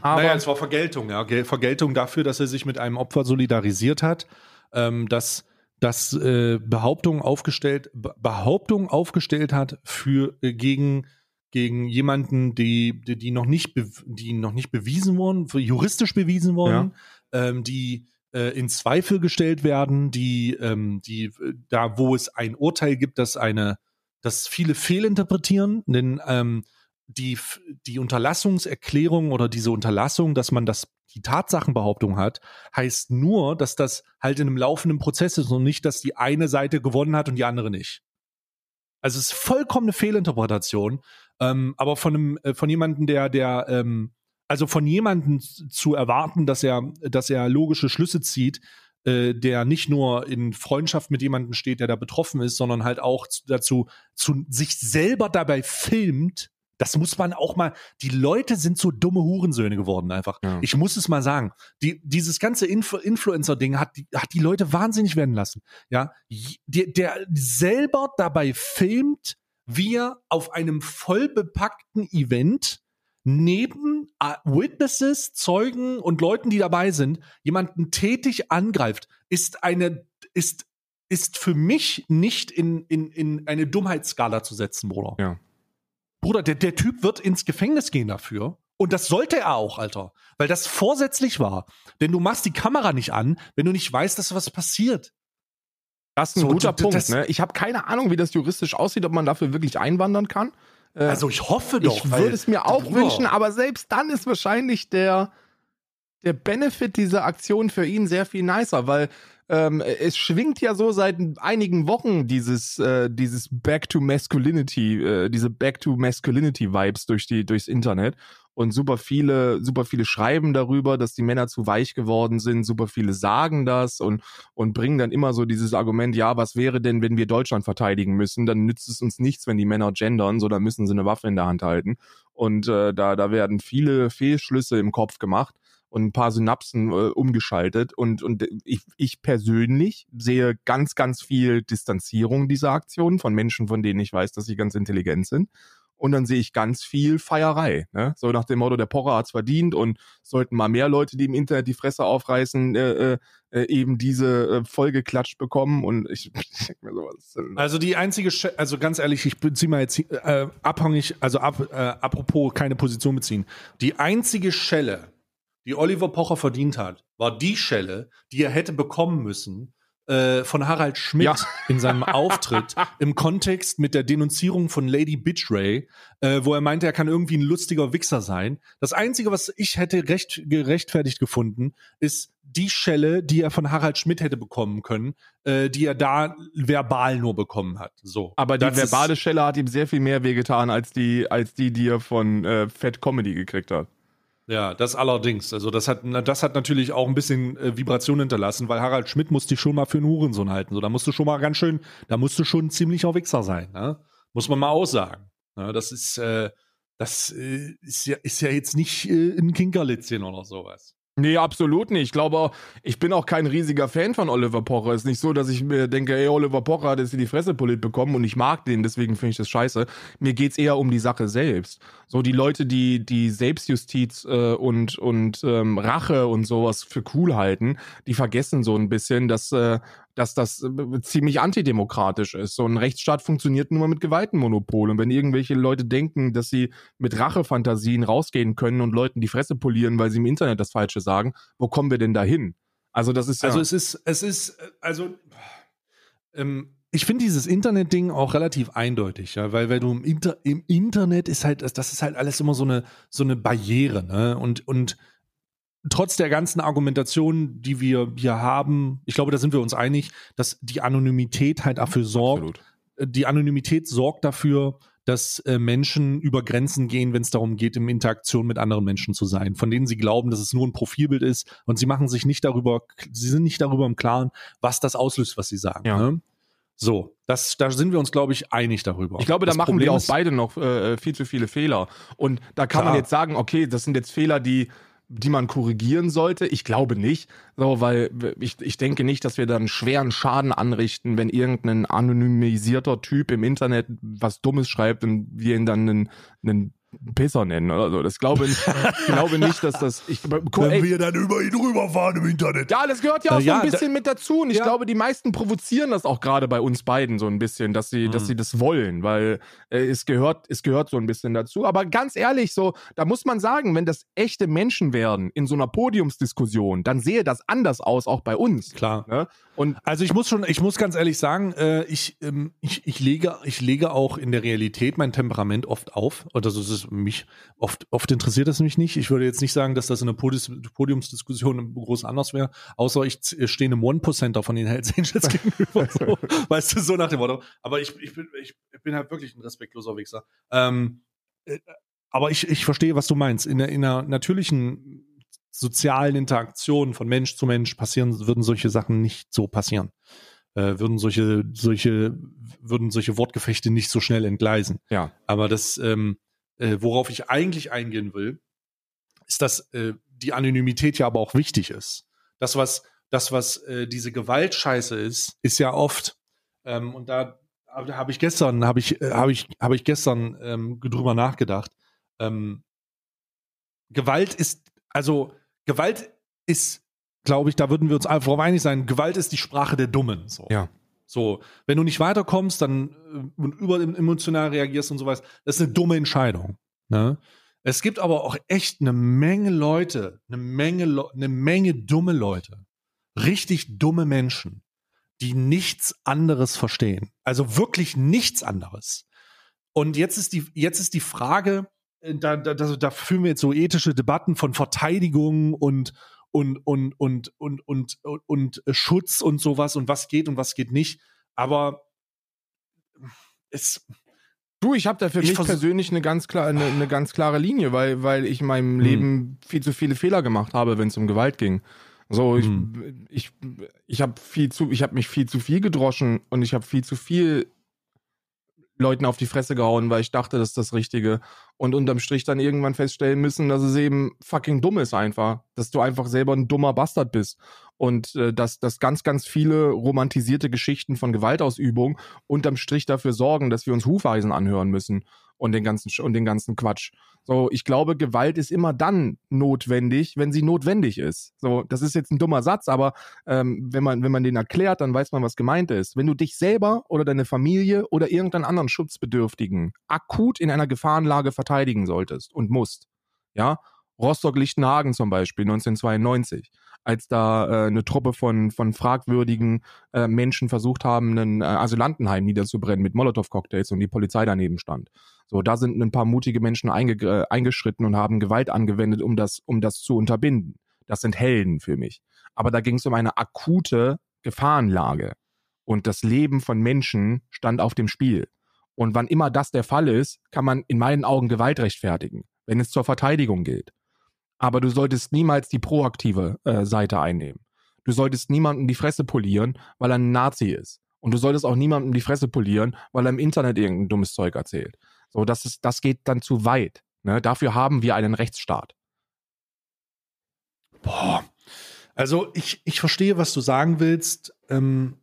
Aber naja, es war Vergeltung, ja. Vergeltung dafür, dass er sich mit einem Opfer solidarisiert hat, ähm, dass das äh, Behauptungen aufgestellt, Behauptungen aufgestellt hat für äh, gegen gegen jemanden, die, die, die noch nicht die noch nicht bewiesen wurden, juristisch bewiesen wurden, ja. ähm, die äh, in Zweifel gestellt werden, die, ähm, die, äh, da wo es ein Urteil gibt, dass eine, dass viele fehlinterpretieren, denn ähm, die, die Unterlassungserklärung oder diese Unterlassung, dass man das, die Tatsachenbehauptung hat, heißt nur, dass das halt in einem laufenden Prozess ist und nicht, dass die eine Seite gewonnen hat und die andere nicht. Also es ist vollkommen eine Fehlinterpretation, ähm, aber von einem, äh, von jemandem, der, der, ähm, also von jemandem zu erwarten, dass er, dass er logische Schlüsse zieht, äh, der nicht nur in Freundschaft mit jemandem steht, der da betroffen ist, sondern halt auch dazu zu sich selber dabei filmt. Das muss man auch mal. Die Leute sind so dumme Hurensöhne geworden einfach. Ja. Ich muss es mal sagen. Die, dieses ganze Influ Influencer-Ding hat, hat die Leute wahnsinnig werden lassen. Ja, der, der selber dabei filmt, wie er auf einem vollbepackten Event neben äh, Witnesses, Zeugen und Leuten, die dabei sind, jemanden tätig angreift, ist eine, ist, ist für mich nicht in, in, in eine Dummheitsskala zu setzen, Bruder. Ja. Bruder, der, der Typ wird ins Gefängnis gehen dafür. Und das sollte er auch, Alter. Weil das vorsätzlich war. Denn du machst die Kamera nicht an, wenn du nicht weißt, dass was passiert. Das ist ein so, guter Punkt. Ne? Ich habe keine Ahnung, wie das juristisch aussieht, ob man dafür wirklich einwandern kann. Äh, also ich hoffe doch. Ich würde es mir auch Bruder. wünschen, aber selbst dann ist wahrscheinlich der, der Benefit dieser Aktion für ihn sehr viel nicer, weil ähm, es schwingt ja so seit einigen Wochen dieses, äh, dieses Back to Masculinity, äh, diese Back to Masculinity Vibes durch die, durchs Internet und super viele, super viele schreiben darüber, dass die Männer zu weich geworden sind, super viele sagen das und, und bringen dann immer so dieses Argument, ja, was wäre denn, wenn wir Deutschland verteidigen müssen, dann nützt es uns nichts, wenn die Männer gendern, so dann müssen sie eine Waffe in der Hand halten. Und äh, da, da werden viele Fehlschlüsse im Kopf gemacht und ein paar Synapsen äh, umgeschaltet. Und, und ich, ich persönlich sehe ganz, ganz viel Distanzierung dieser Aktion von Menschen, von denen ich weiß, dass sie ganz intelligent sind und dann sehe ich ganz viel Feierei. Ne? So nach dem Motto, der Pocher hat's verdient und sollten mal mehr Leute, die im Internet die Fresse aufreißen, äh, äh, äh eben diese äh, Folge klatscht bekommen und ich, ich denke mir sowas. Also die einzige, Sch also ganz ehrlich, ich beziehe mal jetzt äh, abhängig, also ab, äh, apropos keine Position beziehen. Die einzige Schelle, die Oliver Pocher verdient hat, war die Schelle, die er hätte bekommen müssen, äh, von Harald Schmidt ja. in seinem Auftritt im Kontext mit der Denunzierung von Lady Bitchray, äh, wo er meinte, er kann irgendwie ein lustiger Wichser sein. Das Einzige, was ich hätte recht, gerechtfertigt gefunden, ist die Schelle, die er von Harald Schmidt hätte bekommen können, äh, die er da verbal nur bekommen hat. So. Aber die verbale Schelle hat ihm sehr viel mehr wehgetan als die, als die, die er von äh, Fat Comedy gekriegt hat. Ja, das allerdings. Also das hat, das hat natürlich auch ein bisschen äh, Vibration hinterlassen, weil Harald Schmidt musste dich schon mal für einen Hurensohn halten. So, da musst du schon mal ganz schön, da musst du schon ein ziemlicher Wichser sein. Ne? Muss man mal aussagen. Ne? Das ist, äh, das äh, ist ja, ist ja jetzt nicht äh, ein Kinkerlitzchen oder sowas. Nee, absolut nicht. Ich glaube, ich bin auch kein riesiger Fan von Oliver Pocher. Ist nicht so, dass ich mir denke, ey, Oliver Pocher hat jetzt in die Fresse poliert bekommen und ich mag den, deswegen finde ich das scheiße. Mir geht's eher um die Sache selbst. So die Leute, die die Selbstjustiz äh, und und ähm, Rache und sowas für cool halten, die vergessen so ein bisschen, dass äh, dass das äh, ziemlich antidemokratisch ist. So ein Rechtsstaat funktioniert nur mit Gewaltenmonopol. Und wenn irgendwelche Leute denken, dass sie mit Rachefantasien rausgehen können und Leuten die Fresse polieren, weil sie im Internet das Falsche sagen, wo kommen wir denn dahin? Also das ist ja Also es ist, es ist, äh, also ähm, ich finde dieses Internet-Ding auch relativ eindeutig, ja, weil, weil du im, Inter im Internet ist halt, das ist halt alles immer so eine, so eine Barriere, ne? Und, und trotz der ganzen Argumentation, die wir hier haben, ich glaube, da sind wir uns einig, dass die Anonymität halt dafür sorgt. Absolut. Äh, die Anonymität sorgt dafür, dass äh, Menschen über Grenzen gehen, wenn es darum geht, in Interaktion mit anderen Menschen zu sein, von denen sie glauben, dass es nur ein Profilbild ist und sie machen sich nicht darüber, sie sind nicht darüber im Klaren, was das auslöst, was sie sagen. Ja. Ne? So, das, da sind wir uns, glaube ich, einig darüber. Ich glaube, da das machen Problem wir auch beide noch äh, viel zu viele Fehler. Und da kann klar. man jetzt sagen, okay, das sind jetzt Fehler, die die man korrigieren sollte? Ich glaube nicht, so, weil ich, ich denke nicht, dass wir dann schweren Schaden anrichten, wenn irgendein anonymisierter Typ im Internet was Dummes schreibt und wir ihn dann einen, einen Pisser nennen oder so. Das glaube ich glaube nicht, dass das. Ich, Wenn ey, wir dann über ihn rüberfahren im Internet. Ja, das gehört ja auch äh, so ein bisschen mit dazu. Und ich ja. glaube, die meisten provozieren das auch gerade bei uns beiden so ein bisschen, dass sie, mhm. dass sie das wollen, weil äh, es gehört, es gehört so ein bisschen dazu. Aber ganz ehrlich, so, da muss man sagen, wenn das echte Menschen werden in so einer Podiumsdiskussion, dann sehe das anders aus, auch bei uns. Klar. Ne? Und also ich muss schon, ich muss ganz ehrlich sagen, äh, ich, ähm, ich, ich lege, ich lege auch in der Realität mein Temperament oft auf. Oder so ist es mich oft, oft interessiert das mich nicht. Ich würde jetzt nicht sagen, dass das in der Podiums Podiumsdiskussion groß anders wäre, außer ich stehe einem One-Percenter von den Hells Angels gegenüber. So, weißt du, so nach dem Motto. Aber ich, ich, bin, ich, bin halt wirklich ein respektloser Wichser. Ähm, äh, aber ich, ich verstehe, was du meinst. In der, in der natürlichen sozialen Interaktionen von Mensch zu Mensch passieren, würden solche Sachen nicht so passieren. Äh, würden solche, solche, würden solche Wortgefechte nicht so schnell entgleisen. Ja. Aber das, ähm, äh, worauf ich eigentlich eingehen will, ist, dass äh, die Anonymität ja aber auch wichtig ist. Das, was, das, was äh, diese Gewaltscheiße ist, ist ja oft, ähm, und da habe ich gestern, habe ich, äh, habe ich, habe ich gestern ähm, drüber nachgedacht. Ähm, Gewalt ist, also Gewalt ist, glaube ich, da würden wir uns einfach einig sein, Gewalt ist die Sprache der Dummen. So. Ja. So, wenn du nicht weiterkommst, dann äh, über emotional reagierst und sowas, das ist eine dumme Entscheidung. Ne? Es gibt aber auch echt eine Menge Leute, eine Menge, eine Menge dumme Leute, richtig dumme Menschen, die nichts anderes verstehen. Also wirklich nichts anderes. Und jetzt ist die, jetzt ist die Frage, da, da, da führen wir jetzt so ethische Debatten von Verteidigung und und und und und und und, und Schutz und sowas und was geht und was geht nicht. Aber es Du, ich habe da für mich persönlich eine ganz klare eine, eine, ganz klare Linie, weil weil ich in meinem hm. Leben viel zu viele Fehler gemacht habe, wenn es um Gewalt ging. So, ich hm. ich ich habe viel zu ich habe mich viel zu viel gedroschen und ich habe viel zu viel Leuten auf die Fresse gehauen, weil ich dachte, das ist das Richtige. Und unterm Strich dann irgendwann feststellen müssen, dass es eben fucking dumm ist einfach. Dass du einfach selber ein dummer Bastard bist. Und äh, dass, dass ganz, ganz viele romantisierte Geschichten von Gewaltausübung unterm Strich dafür sorgen, dass wir uns Hufeisen anhören müssen. und den ganzen und den ganzen Quatsch. So, ich glaube, Gewalt ist immer dann notwendig, wenn sie notwendig ist. So, das ist jetzt ein dummer Satz, aber ähm, wenn man wenn man den erklärt, dann weiß man, was gemeint ist. Wenn du dich selber oder deine Familie oder irgendeinen anderen Schutzbedürftigen akut in einer Gefahrenlage verteidigen solltest und musst, ja, Rostock-Lichtenhagen zum Beispiel 1992 als da äh, eine Truppe von, von fragwürdigen äh, Menschen versucht haben, ein äh, Asylantenheim niederzubrennen mit Molotow-Cocktails und die Polizei daneben stand. So, da sind ein paar mutige Menschen einge äh, eingeschritten und haben Gewalt angewendet, um das, um das zu unterbinden. Das sind Helden für mich. Aber da ging es um eine akute Gefahrenlage. Und das Leben von Menschen stand auf dem Spiel. Und wann immer das der Fall ist, kann man in meinen Augen Gewalt rechtfertigen, wenn es zur Verteidigung gilt. Aber du solltest niemals die proaktive äh, Seite einnehmen. Du solltest niemandem die Fresse polieren, weil er ein Nazi ist. Und du solltest auch niemandem die Fresse polieren, weil er im Internet irgendein dummes Zeug erzählt. So, das ist, das geht dann zu weit. Ne? Dafür haben wir einen Rechtsstaat. Boah. Also ich, ich verstehe, was du sagen willst. Ähm,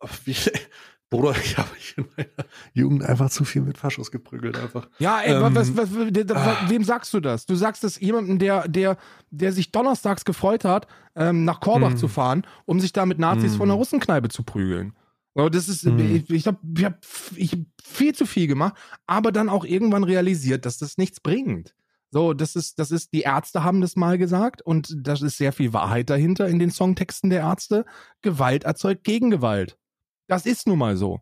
Bruder, ich habe in meiner Jugend einfach zu viel mit Faschos geprügelt einfach. Ja, ey, ähm, was, was, was, ah. wem sagst du das? Du sagst es jemandem, der, der, der sich donnerstags gefreut hat, ähm, nach Korbach mm. zu fahren, um sich da mit Nazis von der Russenkneipe zu prügeln. So, das ist, mm. ich, ich habe ich hab, ich hab viel zu viel gemacht, aber dann auch irgendwann realisiert, dass das nichts bringt. So, das ist, das ist, die Ärzte haben das mal gesagt und da ist sehr viel Wahrheit dahinter in den Songtexten der Ärzte. Gewalt erzeugt Gegengewalt. Das ist nun mal so.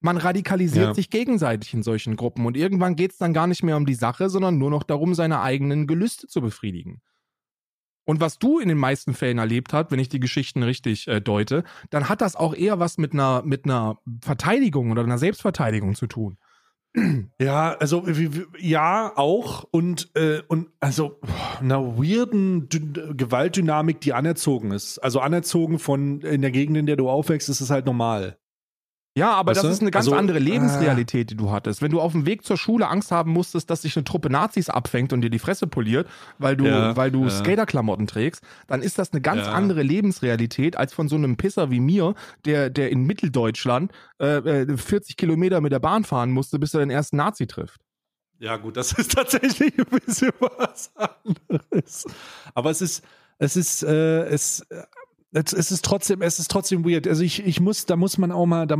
Man radikalisiert ja. sich gegenseitig in solchen Gruppen und irgendwann geht es dann gar nicht mehr um die Sache, sondern nur noch darum, seine eigenen Gelüste zu befriedigen. Und was du in den meisten Fällen erlebt hast, wenn ich die Geschichten richtig äh, deute, dann hat das auch eher was mit einer, mit einer Verteidigung oder einer Selbstverteidigung zu tun. Ja, also ja, auch und, äh, und also einer weirden D Gewaltdynamik, die anerzogen ist. Also anerzogen von in der Gegend, in der du aufwächst, ist es halt normal. Ja, aber weißt das du? ist eine ganz also, andere Lebensrealität, die du hattest. Wenn du auf dem Weg zur Schule Angst haben musstest, dass sich eine Truppe Nazis abfängt und dir die Fresse poliert, weil du, ja, weil du ja. Skaterklamotten trägst, dann ist das eine ganz ja. andere Lebensrealität als von so einem Pisser wie mir, der, der in Mitteldeutschland äh, 40 äh, Kilometer mit der Bahn fahren musste, bis er den ersten Nazi trifft. Ja, gut, das ist tatsächlich ein bisschen was anderes. Aber es ist, es ist, äh, es, es, es ist trotzdem, es ist trotzdem weird. Also ich, ich muss, da muss man auch mal, da,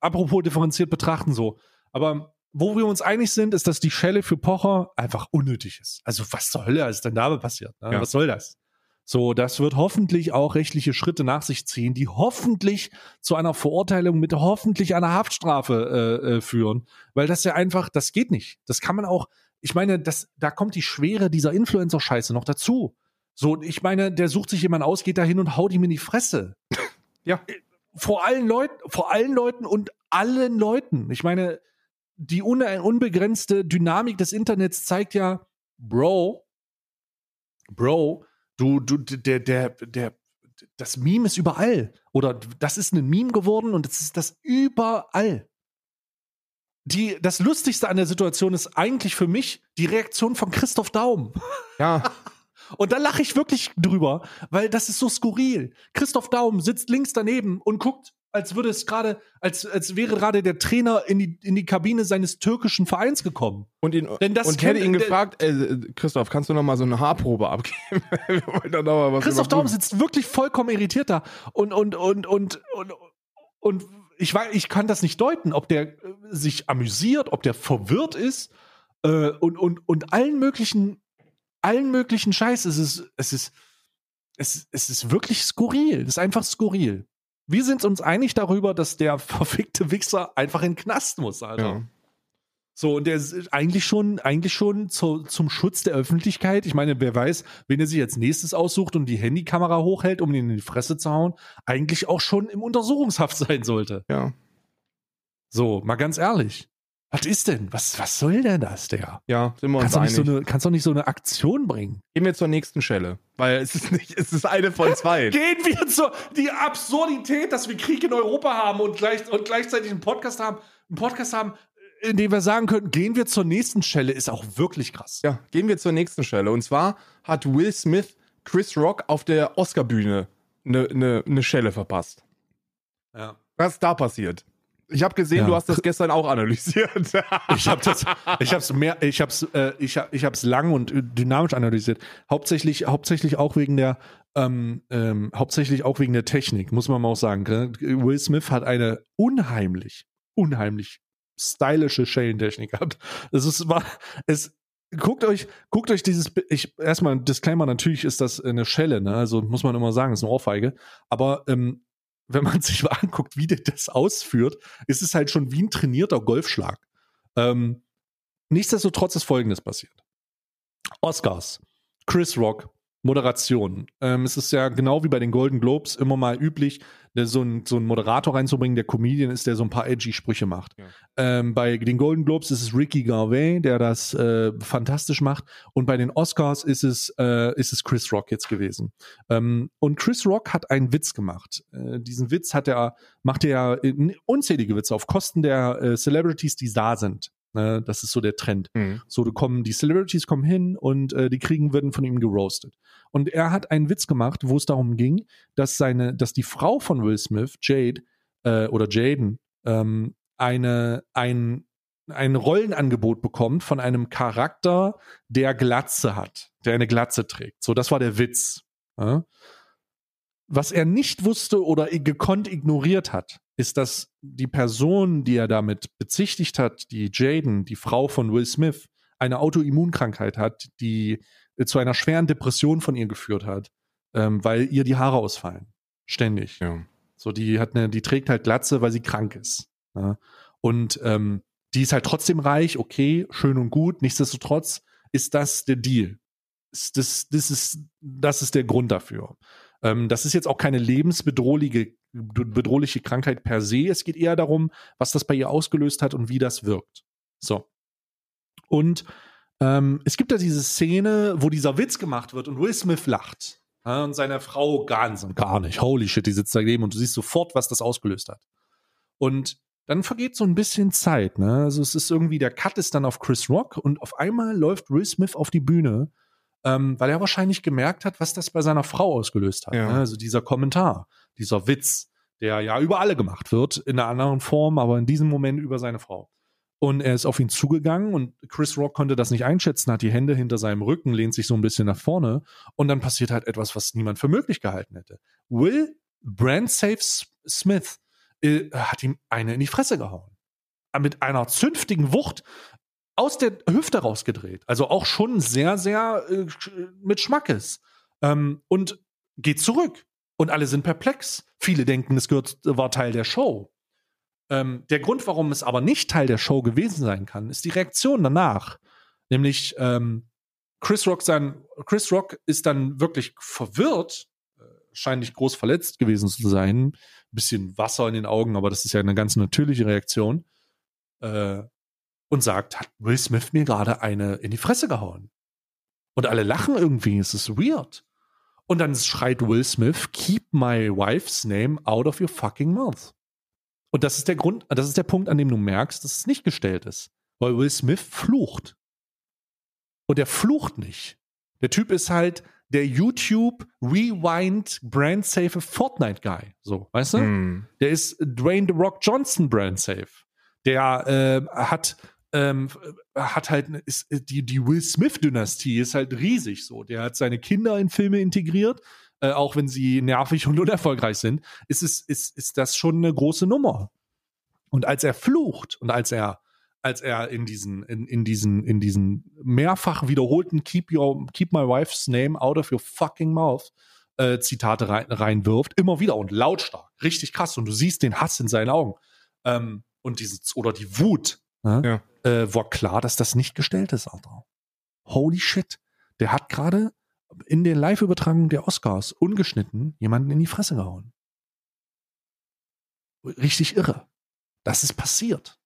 apropos differenziert betrachten so. Aber wo wir uns einig sind, ist, dass die Schelle für Pocher einfach unnötig ist. Also was zur Hölle ist denn da passiert? Ne? Ja. Was soll das? So, das wird hoffentlich auch rechtliche Schritte nach sich ziehen, die hoffentlich zu einer Verurteilung mit hoffentlich einer Haftstrafe äh, äh, führen, weil das ja einfach, das geht nicht. Das kann man auch. Ich meine, das, da kommt die Schwere dieser Influencer-Scheiße noch dazu. So, ich meine, der sucht sich jemand aus, geht da hin und haut ihm in die Fresse. ja. Vor allen Leuten, vor allen Leuten und allen Leuten. Ich meine, die unbegrenzte Dynamik des Internets zeigt ja, Bro, Bro, du, du, der, der, der, das Meme ist überall. Oder das ist ein Meme geworden und es ist das überall. Die, das Lustigste an der Situation ist eigentlich für mich die Reaktion von Christoph Daum. Ja. Und da lache ich wirklich drüber, weil das ist so skurril. Christoph Daum sitzt links daneben und guckt, als würde es gerade, als, als wäre gerade der Trainer in die, in die Kabine seines türkischen Vereins gekommen. Und, ihn, Denn das und hätte ihn gefragt, äh, Christoph, kannst du noch mal so eine Haarprobe abgeben? Christoph Daum sitzt wirklich vollkommen irritiert da und, und, und, und, und, und ich, weiß, ich kann das nicht deuten, ob der äh, sich amüsiert, ob der verwirrt ist äh, und, und, und allen möglichen allen möglichen Scheiß. Es ist, es ist, es, es ist wirklich skurril. Es ist einfach skurril. Wir sind uns einig darüber, dass der verfickte Wichser einfach in den Knast muss, Alter. Ja. So, und der ist eigentlich schon, eigentlich schon zu, zum Schutz der Öffentlichkeit. Ich meine, wer weiß, wenn er sich als nächstes aussucht und die Handykamera hochhält, um ihn in die Fresse zu hauen, eigentlich auch schon im Untersuchungshaft sein sollte. Ja. So, mal ganz ehrlich. Was ist denn? Was, was soll denn das, Digga? Ja, sind wir uns kannst einig. So eine, kannst doch nicht so eine Aktion bringen. Gehen wir zur nächsten Stelle, weil es ist nicht, es ist eine von zwei. Gehen wir zur, die Absurdität, dass wir Krieg in Europa haben und, gleich, und gleichzeitig einen Podcast haben, einen Podcast haben, in dem wir sagen können, gehen wir zur nächsten Stelle, ist auch wirklich krass. Ja, gehen wir zur nächsten Stelle. Und zwar hat Will Smith Chris Rock auf der Oscar-Bühne eine ne, ne Schelle verpasst. Ja. Was ist da passiert? Ich habe gesehen, ja. du hast das gestern auch analysiert. ich habe das, ich habe es mehr, ich habe es, äh, ich habe, ich habe es lang und dynamisch analysiert. Hauptsächlich, hauptsächlich auch wegen der, ähm, ähm, hauptsächlich auch wegen der Technik, muss man mal auch sagen. Will Smith hat eine unheimlich, unheimlich stylische Schellentechnik gehabt. Es ist, war, es, guckt euch, guckt euch dieses, ich, erstmal ein Disclaimer, natürlich ist das eine Schelle, ne? also muss man immer sagen, ist eine Ohrfeige, aber ähm, wenn man sich mal anguckt, wie der das ausführt, ist es halt schon wie ein trainierter Golfschlag. Ähm, nichtsdestotrotz ist Folgendes passiert. Oscars, Chris Rock, Moderation. Ähm, es ist ja genau wie bei den Golden Globes immer mal üblich, so einen so Moderator reinzubringen, der Comedian ist, der so ein paar edgy Sprüche macht. Ja. Ähm, bei den Golden Globes ist es Ricky Garvey, der das äh, fantastisch macht. Und bei den Oscars ist es, äh, ist es Chris Rock jetzt gewesen. Ähm, und Chris Rock hat einen Witz gemacht. Äh, diesen Witz hat er, macht er unzählige Witze auf Kosten der äh, Celebrities, die da sind. Ne? Das ist so der Trend. Mhm. So, kommen, die Celebrities kommen hin und äh, die Kriegen werden von ihm geroastet. Und er hat einen Witz gemacht, wo es darum ging, dass seine, dass die Frau von Will Smith, Jade, äh, oder Jaden, ähm, eine, ein, ein Rollenangebot bekommt von einem Charakter, der Glatze hat, der eine Glatze trägt. So, das war der Witz. Ja? Was er nicht wusste oder gekonnt ignoriert hat, ist, dass die Person, die er damit bezichtigt hat, die Jaden, die Frau von Will Smith, eine Autoimmunkrankheit hat, die zu einer schweren Depression von ihr geführt hat, ähm, weil ihr die Haare ausfallen. Ständig. Ja. So, die hat eine, die trägt halt Glatze, weil sie krank ist. Ja? Und ähm, die ist halt trotzdem reich, okay, schön und gut. Nichtsdestotrotz ist das der Deal. Das, das, ist, das ist der Grund dafür. Ähm, das ist jetzt auch keine lebensbedrohliche bedrohliche Krankheit per se. Es geht eher darum, was das bei ihr ausgelöst hat und wie das wirkt. So. Und ähm, es gibt da diese Szene, wo dieser Witz gemacht wird und Will Smith lacht. Ja, und seine Frau ganz und gar nicht. Holy shit, die sitzt daneben und du siehst sofort, was das ausgelöst hat. Und dann vergeht so ein bisschen Zeit. Ne? Also es ist irgendwie, der Cut ist dann auf Chris Rock und auf einmal läuft Will Smith auf die Bühne ähm, weil er wahrscheinlich gemerkt hat, was das bei seiner Frau ausgelöst hat. Ja. Ne? Also dieser Kommentar, dieser Witz, der ja über alle gemacht wird, in einer anderen Form, aber in diesem Moment über seine Frau. Und er ist auf ihn zugegangen und Chris Rock konnte das nicht einschätzen, hat die Hände hinter seinem Rücken, lehnt sich so ein bisschen nach vorne und dann passiert halt etwas, was niemand für möglich gehalten hätte. Will Brand Safe Smith äh, hat ihm eine in die Fresse gehauen. Mit einer zünftigen Wucht aus der Hüfte rausgedreht. Also auch schon sehr, sehr äh, mit Schmackes. Ähm, und geht zurück. Und alle sind perplex. Viele denken, es gehört, war Teil der Show. Ähm, der Grund, warum es aber nicht Teil der Show gewesen sein kann, ist die Reaktion danach. Nämlich ähm, Chris Rock sein, Chris Rock ist dann wirklich verwirrt, äh, scheint nicht groß verletzt gewesen zu sein. Ein bisschen Wasser in den Augen, aber das ist ja eine ganz natürliche Reaktion. Äh, und sagt, hat Will Smith mir gerade eine in die Fresse gehauen. Und alle lachen irgendwie, es ist weird. Und dann schreit Will Smith, keep my wife's name out of your fucking mouth. Und das ist der Grund, das ist der Punkt, an dem du merkst, dass es nicht gestellt ist. Weil Will Smith flucht. Und er flucht nicht. Der Typ ist halt der YouTube Rewind Brand Safe Fortnite Guy. So, weißt du? Mm. Der ist Dwayne The Rock Johnson Brand Safe. Der äh, hat ähm, hat halt ist, die, die Will Smith-Dynastie ist halt riesig so. Der hat seine Kinder in Filme integriert, äh, auch wenn sie nervig und unerfolgreich sind, ist, es, ist, ist das schon eine große Nummer. Und als er flucht und als er als er in diesen, in, in diesen, in diesen mehrfach wiederholten Keep your, keep my wife's name out of your fucking mouth äh, Zitate rein, reinwirft, immer wieder und lautstark, richtig krass. Und du siehst den Hass in seinen Augen. Ähm, und dieses, oder die Wut, ja. Äh, war klar, dass das nicht gestellt ist, Alter. Holy shit. Der hat gerade in der Live-Übertragung der Oscars ungeschnitten jemanden in die Fresse gehauen. Richtig irre. Das ist passiert.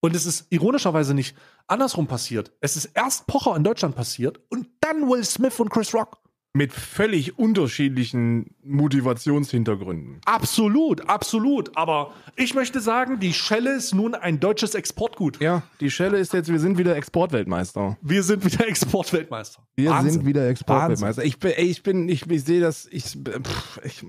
Und es ist ironischerweise nicht andersrum passiert. Es ist erst Pocher in Deutschland passiert und dann Will Smith und Chris Rock mit völlig unterschiedlichen Motivationshintergründen. Absolut, absolut. Aber ich möchte sagen, die Schelle ist nun ein deutsches Exportgut. Ja, die Schelle ist jetzt, wir sind wieder Exportweltmeister. Wir sind wieder Exportweltmeister. Wir Wahnsinn. sind wieder Exportweltmeister. Ich bin, ich bin, ich, ich sehe das, ich, pff, ich,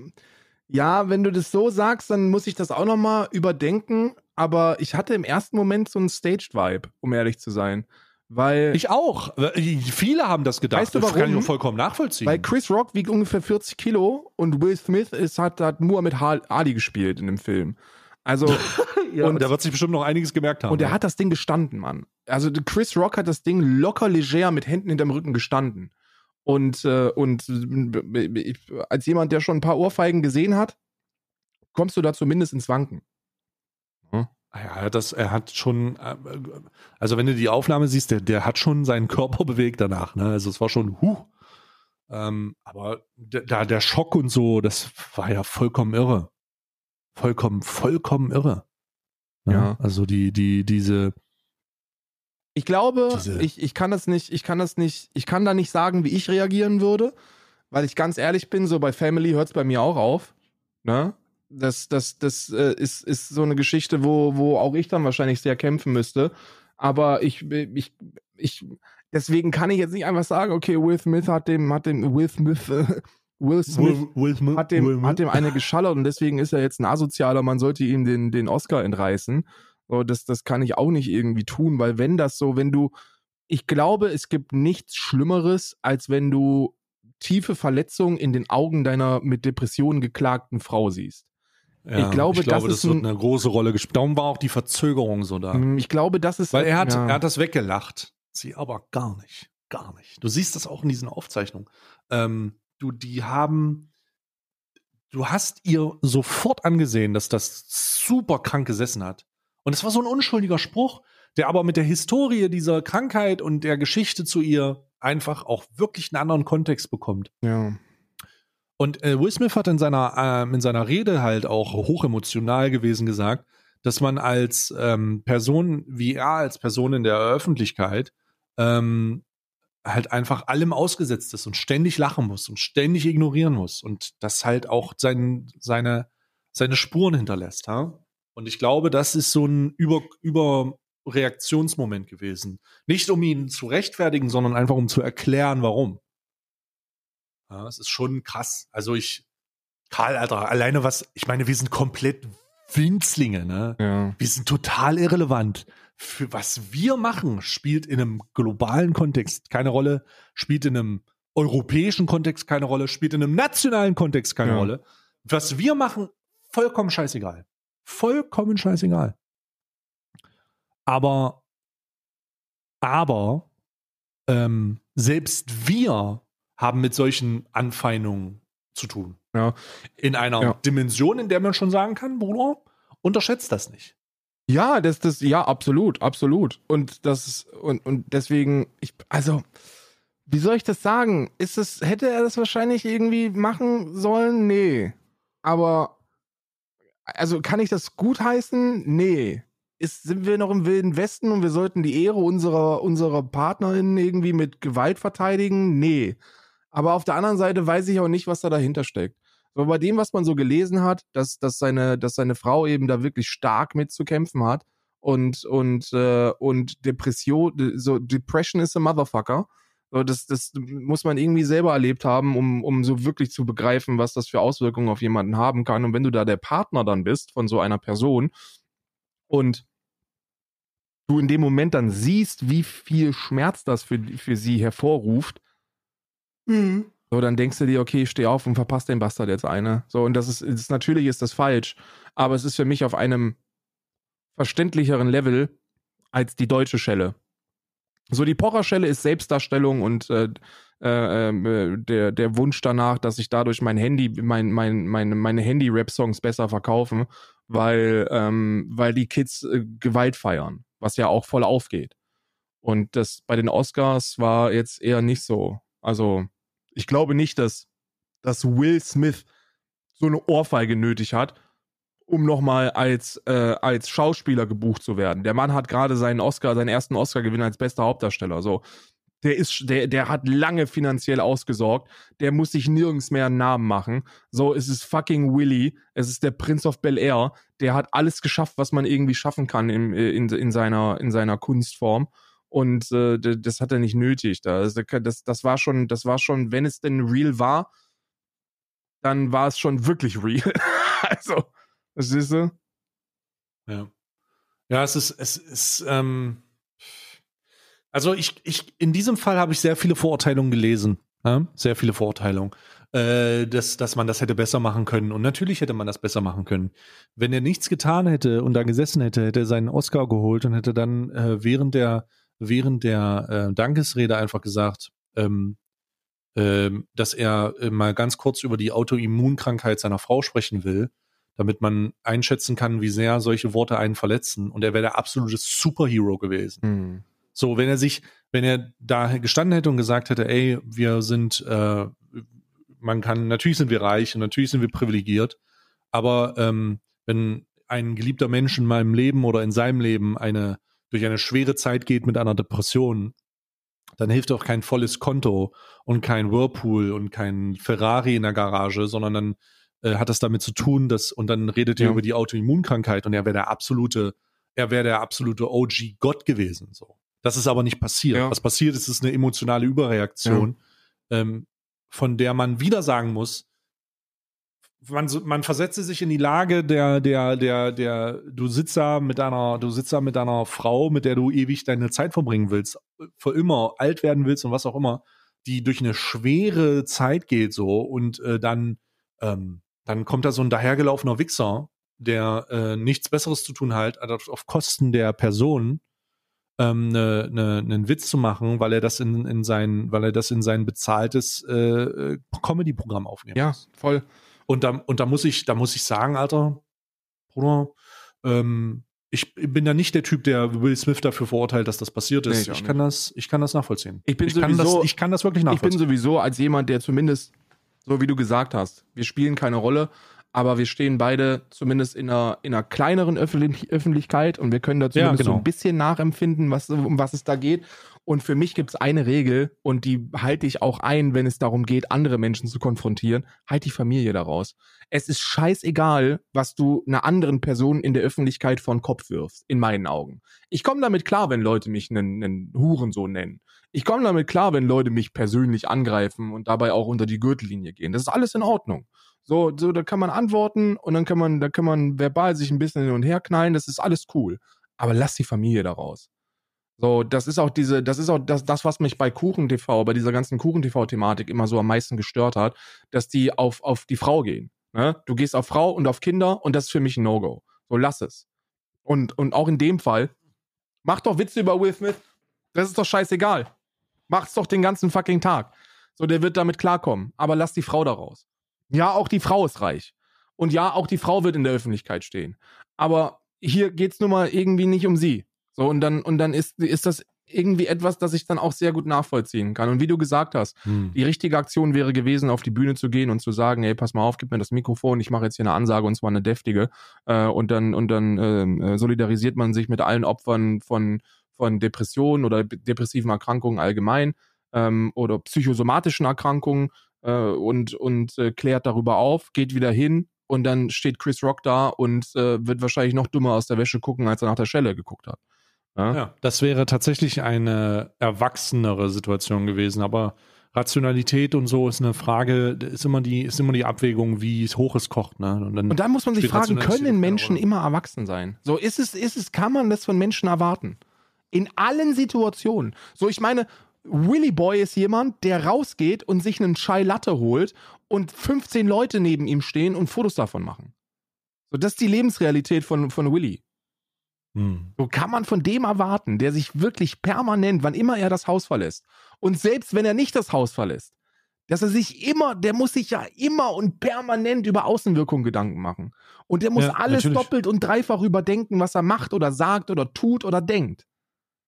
Ja, wenn du das so sagst, dann muss ich das auch nochmal überdenken. Aber ich hatte im ersten Moment so einen Staged-Vibe, um ehrlich zu sein. Weil ich auch. Viele haben das gedacht. Weißt du warum? Das kann ich auch vollkommen nachvollziehen. Weil Chris Rock wiegt ungefähr 40 Kilo und Will Smith ist, hat, hat Muhammad Ali gespielt in dem Film. Also ja, und der wird sich bestimmt noch einiges gemerkt haben. Und er hat das Ding gestanden, Mann. Also Chris Rock hat das Ding locker leger mit Händen hinterm Rücken gestanden. Und, äh, und äh, als jemand, der schon ein paar Ohrfeigen gesehen hat, kommst du da zumindest ins Wanken. Ja, das, er hat schon, äh, also wenn du die Aufnahme siehst, der, der hat schon seinen Körper bewegt danach. Ne? Also es war schon, huh. Ähm, aber da der Schock und so, das war ja vollkommen irre. Vollkommen, vollkommen irre. Ja. Ne? ja. Also die, die, diese. Ich glaube, diese ich, ich kann das nicht, ich kann das nicht, ich kann da nicht sagen, wie ich reagieren würde, weil ich ganz ehrlich bin, so bei Family hört es bei mir auch auf. Ne? Das, das, das äh, ist, ist so eine Geschichte, wo, wo auch ich dann wahrscheinlich sehr kämpfen müsste. Aber ich, ich, ich, deswegen kann ich jetzt nicht einfach sagen, okay, Will Smith hat dem, hat dem, Will Smith, äh, Will Smith, Will, Will hat, dem, Will hat dem eine geschallert und deswegen ist er jetzt ein Asozialer, man sollte ihm den, den Oscar entreißen. So, das, das kann ich auch nicht irgendwie tun, weil wenn das so, wenn du, ich glaube, es gibt nichts Schlimmeres, als wenn du tiefe Verletzungen in den Augen deiner mit Depressionen geklagten Frau siehst. Ja, ich glaube, ich glaube das, das wird eine große Rolle gespielt. Darum war auch die Verzögerung so da. Hm, ich glaube, das ist. Weil er hat, ja. er hat das weggelacht. Sie aber gar nicht. Gar nicht. Du siehst das auch in diesen Aufzeichnungen. Ähm, du, die haben, du hast ihr sofort angesehen, dass das super krank gesessen hat. Und es war so ein unschuldiger Spruch, der aber mit der Historie dieser Krankheit und der Geschichte zu ihr einfach auch wirklich einen anderen Kontext bekommt. Ja. Und äh, Will Smith hat in seiner, äh, in seiner Rede halt auch hochemotional gewesen gesagt, dass man als ähm, Person, wie er als Person in der Öffentlichkeit, ähm, halt einfach allem ausgesetzt ist und ständig lachen muss und ständig ignorieren muss und das halt auch sein, seine, seine Spuren hinterlässt. Ha? Und ich glaube, das ist so ein Über, Überreaktionsmoment gewesen. Nicht um ihn zu rechtfertigen, sondern einfach um zu erklären, warum. Ja, es ist schon krass. Also ich, Karl, Alter, alleine was, ich meine, wir sind komplett Winzlinge, ne? Ja. Wir sind total irrelevant. Für was wir machen, spielt in einem globalen Kontext keine Rolle, spielt in einem europäischen Kontext keine Rolle, spielt in einem nationalen Kontext keine ja. Rolle. Was wir machen, vollkommen scheißegal. Vollkommen scheißegal. Aber, aber, ähm, selbst wir haben mit solchen Anfeindungen zu tun. Ja. In einer ja. Dimension, in der man schon sagen kann, Bruder, unterschätzt das nicht. Ja, das, das, ja, absolut, absolut. Und das, und, und deswegen, ich, also, wie soll ich das sagen? Ist es, hätte er das wahrscheinlich irgendwie machen sollen? Nee. Aber, also, kann ich das gutheißen? Nee. Ist, sind wir noch im Wilden Westen und wir sollten die Ehre unserer, unserer Partnerin irgendwie mit Gewalt verteidigen? Nee. Aber auf der anderen Seite weiß ich auch nicht, was da dahinter steckt. Aber bei dem, was man so gelesen hat, dass, dass, seine, dass seine Frau eben da wirklich stark mit zu kämpfen hat und, und, äh, und Depression, so Depression is a motherfucker. So, das, das muss man irgendwie selber erlebt haben, um, um so wirklich zu begreifen, was das für Auswirkungen auf jemanden haben kann. Und wenn du da der Partner dann bist von so einer Person und du in dem Moment dann siehst, wie viel Schmerz das für, für sie hervorruft, Mhm. So, dann denkst du dir, okay, ich stehe auf und verpasst den Bastard jetzt eine. So, und das ist, ist, natürlich ist das falsch, aber es ist für mich auf einem verständlicheren Level als die deutsche Schelle. So, die Pocher-Schelle ist Selbstdarstellung und äh, äh, äh, der, der Wunsch danach, dass ich dadurch mein Handy, mein, mein, meine, meine Handy-Rap-Songs besser verkaufen, weil, ähm, weil die Kids äh, Gewalt feiern, was ja auch voll aufgeht. Und das bei den Oscars war jetzt eher nicht so. Also, ich glaube nicht, dass, dass Will Smith so eine Ohrfeige nötig hat, um nochmal als, äh, als Schauspieler gebucht zu werden. Der Mann hat gerade seinen Oscar, seinen ersten Oscar-Gewinn als bester Hauptdarsteller. So, der ist, der, der hat lange finanziell ausgesorgt. Der muss sich nirgends mehr einen Namen machen. So, es ist fucking Willy. Es ist der Prince of Bel Air. Der hat alles geschafft, was man irgendwie schaffen kann in, in, in seiner, in seiner Kunstform. Und äh, das hat er nicht nötig. Das, das, das war schon, das war schon, wenn es denn real war, dann war es schon wirklich real. also, das siehst du? Ja. Ja, es ist, es ist, ähm, also ich, ich, in diesem Fall habe ich sehr viele Vorurteilungen gelesen. Ja? Sehr viele Vorurteilungen. Äh, dass, dass man das hätte besser machen können. Und natürlich hätte man das besser machen können. Wenn er nichts getan hätte und da gesessen hätte, hätte er seinen Oscar geholt und hätte dann äh, während der, während der äh, Dankesrede einfach gesagt, ähm, ähm, dass er äh, mal ganz kurz über die Autoimmunkrankheit seiner Frau sprechen will, damit man einschätzen kann, wie sehr solche Worte einen verletzen. Und er wäre der absolute Superhero gewesen. Mhm. So, wenn er sich, wenn er da gestanden hätte und gesagt hätte, ey, wir sind, äh, man kann, natürlich sind wir reich und natürlich sind wir privilegiert, aber ähm, wenn ein geliebter Mensch in meinem Leben oder in seinem Leben eine durch eine schwere Zeit geht mit einer Depression, dann hilft auch kein volles Konto und kein Whirlpool und kein Ferrari in der Garage, sondern dann äh, hat das damit zu tun, dass, und dann redet ja. er über die Autoimmunkrankheit und er wäre der absolute, er wäre der absolute OG-Gott gewesen. So. Das ist aber nicht passiert. Ja. Was passiert ist, ist eine emotionale Überreaktion, ja. ähm, von der man wieder sagen muss, man, man versetze sich in die Lage der, der, der, der, du sitzt da mit deiner, du sitzt da mit deiner Frau, mit der du ewig deine Zeit verbringen willst, für immer alt werden willst und was auch immer, die durch eine schwere Zeit geht so und äh, dann, ähm, dann kommt da so ein dahergelaufener Wichser, der äh, nichts Besseres zu tun hat, als auf Kosten der Person ähm, ne, ne, einen Witz zu machen, weil er das in, in sein, weil er das in sein bezahltes äh, Comedy-Programm aufnimmt. Ja, voll. Und da, und da muss ich, da muss ich sagen, Alter, Bruder, ähm, ich bin ja nicht der Typ, der Will Smith dafür verurteilt, dass das passiert ist. Nee, ich, ich kann das, ich kann das nachvollziehen. Ich bin ich sowieso, kann das, ich kann das wirklich nachvollziehen. Ich bin sowieso als jemand, der zumindest, so wie du gesagt hast, wir spielen keine Rolle, aber wir stehen beide zumindest in einer, in einer kleineren Öffentlich Öffentlichkeit und wir können da zumindest ja, genau. so ein bisschen nachempfinden, was, um was es da geht. Und für mich gibt es eine Regel und die halte ich auch ein, wenn es darum geht, andere Menschen zu konfrontieren. Halt die Familie daraus. Es ist scheißegal, was du einer anderen Person in der Öffentlichkeit vor den Kopf wirfst, in meinen Augen. Ich komme damit klar, wenn Leute mich einen, einen Hurensohn nennen. Ich komme damit klar, wenn Leute mich persönlich angreifen und dabei auch unter die Gürtellinie gehen. Das ist alles in Ordnung. So, so, da kann man antworten und dann kann man, da kann man verbal sich ein bisschen hin und her knallen. Das ist alles cool. Aber lass die Familie daraus. So, das ist auch diese, das ist auch das, das was mich bei Kuchen TV, bei dieser ganzen Kuchen TV-Thematik immer so am meisten gestört hat, dass die auf, auf die Frau gehen. Ne? Du gehst auf Frau und auf Kinder und das ist für mich ein No-Go. So, lass es. Und, und auch in dem Fall, mach doch Witze über Will Smith. Das ist doch scheißegal. Macht's doch den ganzen fucking Tag. So, der wird damit klarkommen. Aber lass die Frau da raus. Ja, auch die Frau ist reich. Und ja, auch die Frau wird in der Öffentlichkeit stehen. Aber hier geht's nun mal irgendwie nicht um sie. So, und dann, und dann ist, ist das irgendwie etwas, das ich dann auch sehr gut nachvollziehen kann. Und wie du gesagt hast, hm. die richtige Aktion wäre gewesen, auf die Bühne zu gehen und zu sagen, ey, pass mal auf, gib mir das Mikrofon, ich mache jetzt hier eine Ansage und zwar eine deftige. Äh, und dann, und dann ähm, äh, solidarisiert man sich mit allen Opfern von, von Depressionen oder depressiven Erkrankungen allgemein ähm, oder psychosomatischen Erkrankungen äh, und, und äh, klärt darüber auf, geht wieder hin und dann steht Chris Rock da und äh, wird wahrscheinlich noch dummer aus der Wäsche gucken, als er nach der Schelle geguckt hat. Ja? ja, das wäre tatsächlich eine erwachsenere Situation gewesen, aber Rationalität und so ist eine Frage, ist immer die, ist immer die Abwägung, wie hoch es kocht. Ne? Und dann, und dann muss man sich fragen, können Menschen immer erwachsen sein? So ist es, ist es, kann man das von Menschen erwarten? In allen Situationen. So, ich meine, Willy Boy ist jemand, der rausgeht und sich einen Chai Latte holt und 15 Leute neben ihm stehen und Fotos davon machen. So, das ist die Lebensrealität von, von Willy. Hm. So kann man von dem erwarten, der sich wirklich permanent, wann immer er das Haus verlässt, und selbst wenn er nicht das Haus verlässt, dass er sich immer, der muss sich ja immer und permanent über Außenwirkung Gedanken machen. Und der muss ja, alles natürlich. doppelt und dreifach überdenken, was er macht oder sagt oder tut oder denkt.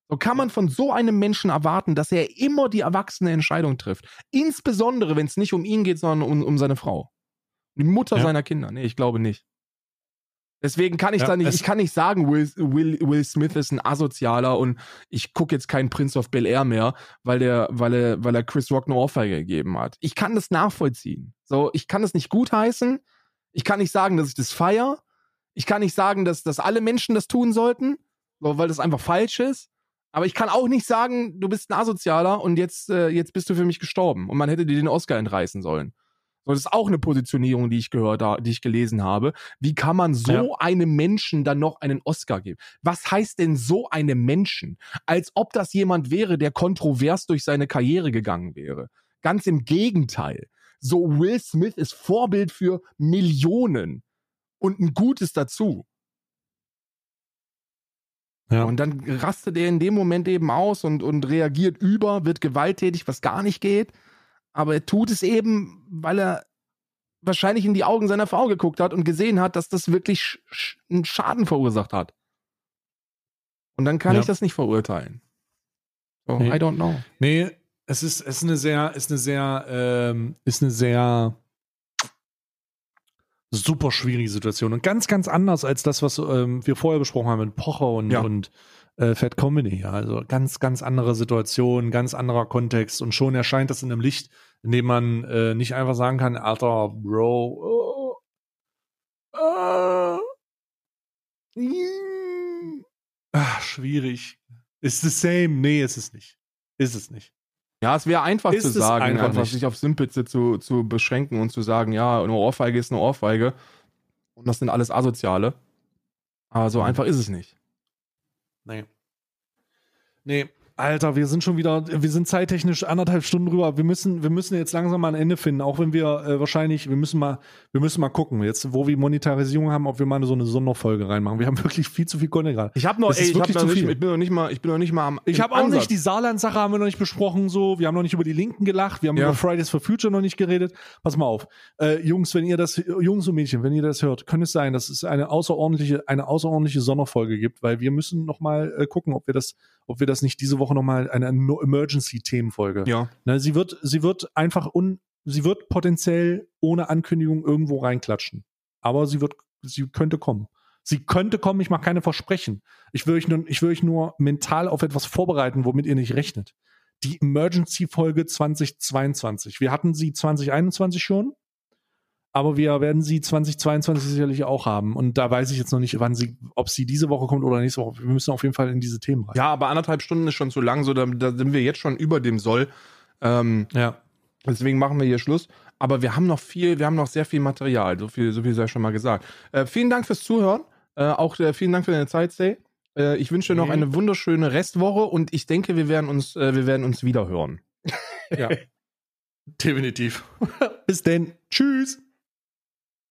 So kann man von so einem Menschen erwarten, dass er immer die erwachsene Entscheidung trifft. Insbesondere, wenn es nicht um ihn geht, sondern um, um seine Frau. Die Mutter ja. seiner Kinder. Nee, ich glaube nicht. Deswegen kann ich ja, da nicht, ich kann nicht sagen, Will, Will, Will Smith ist ein Asozialer und ich gucke jetzt keinen Prince of Bel Air mehr, weil der, weil er, weil er Chris Rock eine Ohrfeige gegeben hat. Ich kann das nachvollziehen. So, ich kann das nicht gutheißen. Ich kann nicht sagen, dass ich das feier. Ich kann nicht sagen, dass, dass alle Menschen das tun sollten, so, weil das einfach falsch ist. Aber ich kann auch nicht sagen, du bist ein Asozialer und jetzt, äh, jetzt bist du für mich gestorben und man hätte dir den Oscar entreißen sollen. So, das ist auch eine Positionierung, die ich gehört habe, die ich gelesen habe. Wie kann man so ja. einem Menschen dann noch einen Oscar geben? Was heißt denn so einem Menschen? Als ob das jemand wäre, der kontrovers durch seine Karriere gegangen wäre. Ganz im Gegenteil. So Will Smith ist Vorbild für Millionen und ein Gutes dazu. Ja. Und dann rastet er in dem Moment eben aus und, und reagiert über, wird gewalttätig, was gar nicht geht. Aber er tut es eben, weil er wahrscheinlich in die Augen seiner Frau geguckt hat und gesehen hat, dass das wirklich einen Schaden verursacht hat. Und dann kann ja. ich das nicht verurteilen. So, nee. I don't know. Nee, es ist, es ist eine sehr, ist eine sehr, ähm, ist eine sehr super schwierige Situation und ganz, ganz anders als das, was ähm, wir vorher besprochen haben mit Pocher und, ja. und äh, Fat Comedy. Ja. Also ganz, ganz andere Situation, ganz anderer Kontext und schon erscheint das in einem Licht, in dem man äh, nicht einfach sagen kann, alter Bro, oh, uh, ach, schwierig. Ist the same? Nee, ist es nicht. Ist es nicht. Ja, es wäre einfach ist zu sagen, einfach, einfach sich auf Simpitze zu, zu beschränken und zu sagen, ja, eine Ohrfeige ist eine Ohrfeige und das sind alles Asoziale. Aber so mhm. einfach ist es nicht. Nee. Nee, Alter, wir sind schon wieder, wir sind zeittechnisch anderthalb Stunden rüber. Wir müssen, wir müssen jetzt langsam mal ein Ende finden, auch wenn wir äh, wahrscheinlich, wir müssen mal, wir müssen mal gucken, jetzt, wo wir Monetarisierung haben, ob wir mal so eine Sonderfolge reinmachen. Wir haben wirklich viel zu viel Content gerade. Ich habe noch, ey, ich, hab noch nicht, ich bin noch nicht mal, ich bin noch nicht mal am. Ich habe auch nicht die Saarland-Sache haben wir noch nicht besprochen, so. Wir haben noch nicht über die Linken gelacht. Wir haben ja. über Fridays for Future noch nicht geredet. Pass mal auf, äh, Jungs, wenn ihr das, Jungs und Mädchen, wenn ihr das hört, könnte es sein, dass es eine außerordentliche, eine außerordentliche Sonderfolge gibt, weil wir müssen noch mal äh, gucken, ob wir das ob wir das nicht diese Woche nochmal eine Emergency-Themenfolge. Ja. Ne, sie wird, sie wird einfach un, sie wird potenziell ohne Ankündigung irgendwo reinklatschen. Aber sie wird, sie könnte kommen. Sie könnte kommen, ich mache keine Versprechen. Ich will euch nur, ich will euch nur mental auf etwas vorbereiten, womit ihr nicht rechnet. Die Emergency-Folge 2022. Wir hatten sie 2021 schon aber wir werden sie 2022 sicherlich auch haben. Und da weiß ich jetzt noch nicht, wann sie, ob sie diese Woche kommt oder nächste Woche. Wir müssen auf jeden Fall in diese Themen rein. Ja, aber anderthalb Stunden ist schon zu lang, so da, da sind wir jetzt schon über dem Soll. Ähm, ja. Deswegen machen wir hier Schluss. Aber wir haben noch viel, wir haben noch sehr viel Material. So viel, so viel sei schon mal gesagt. Äh, vielen Dank fürs Zuhören. Äh, auch äh, vielen Dank für deine Zeit, Stay. Äh, ich wünsche dir noch eine wunderschöne Restwoche und ich denke, wir werden uns, äh, wir werden uns wieder hören. ja. Definitiv. Bis denn. Tschüss.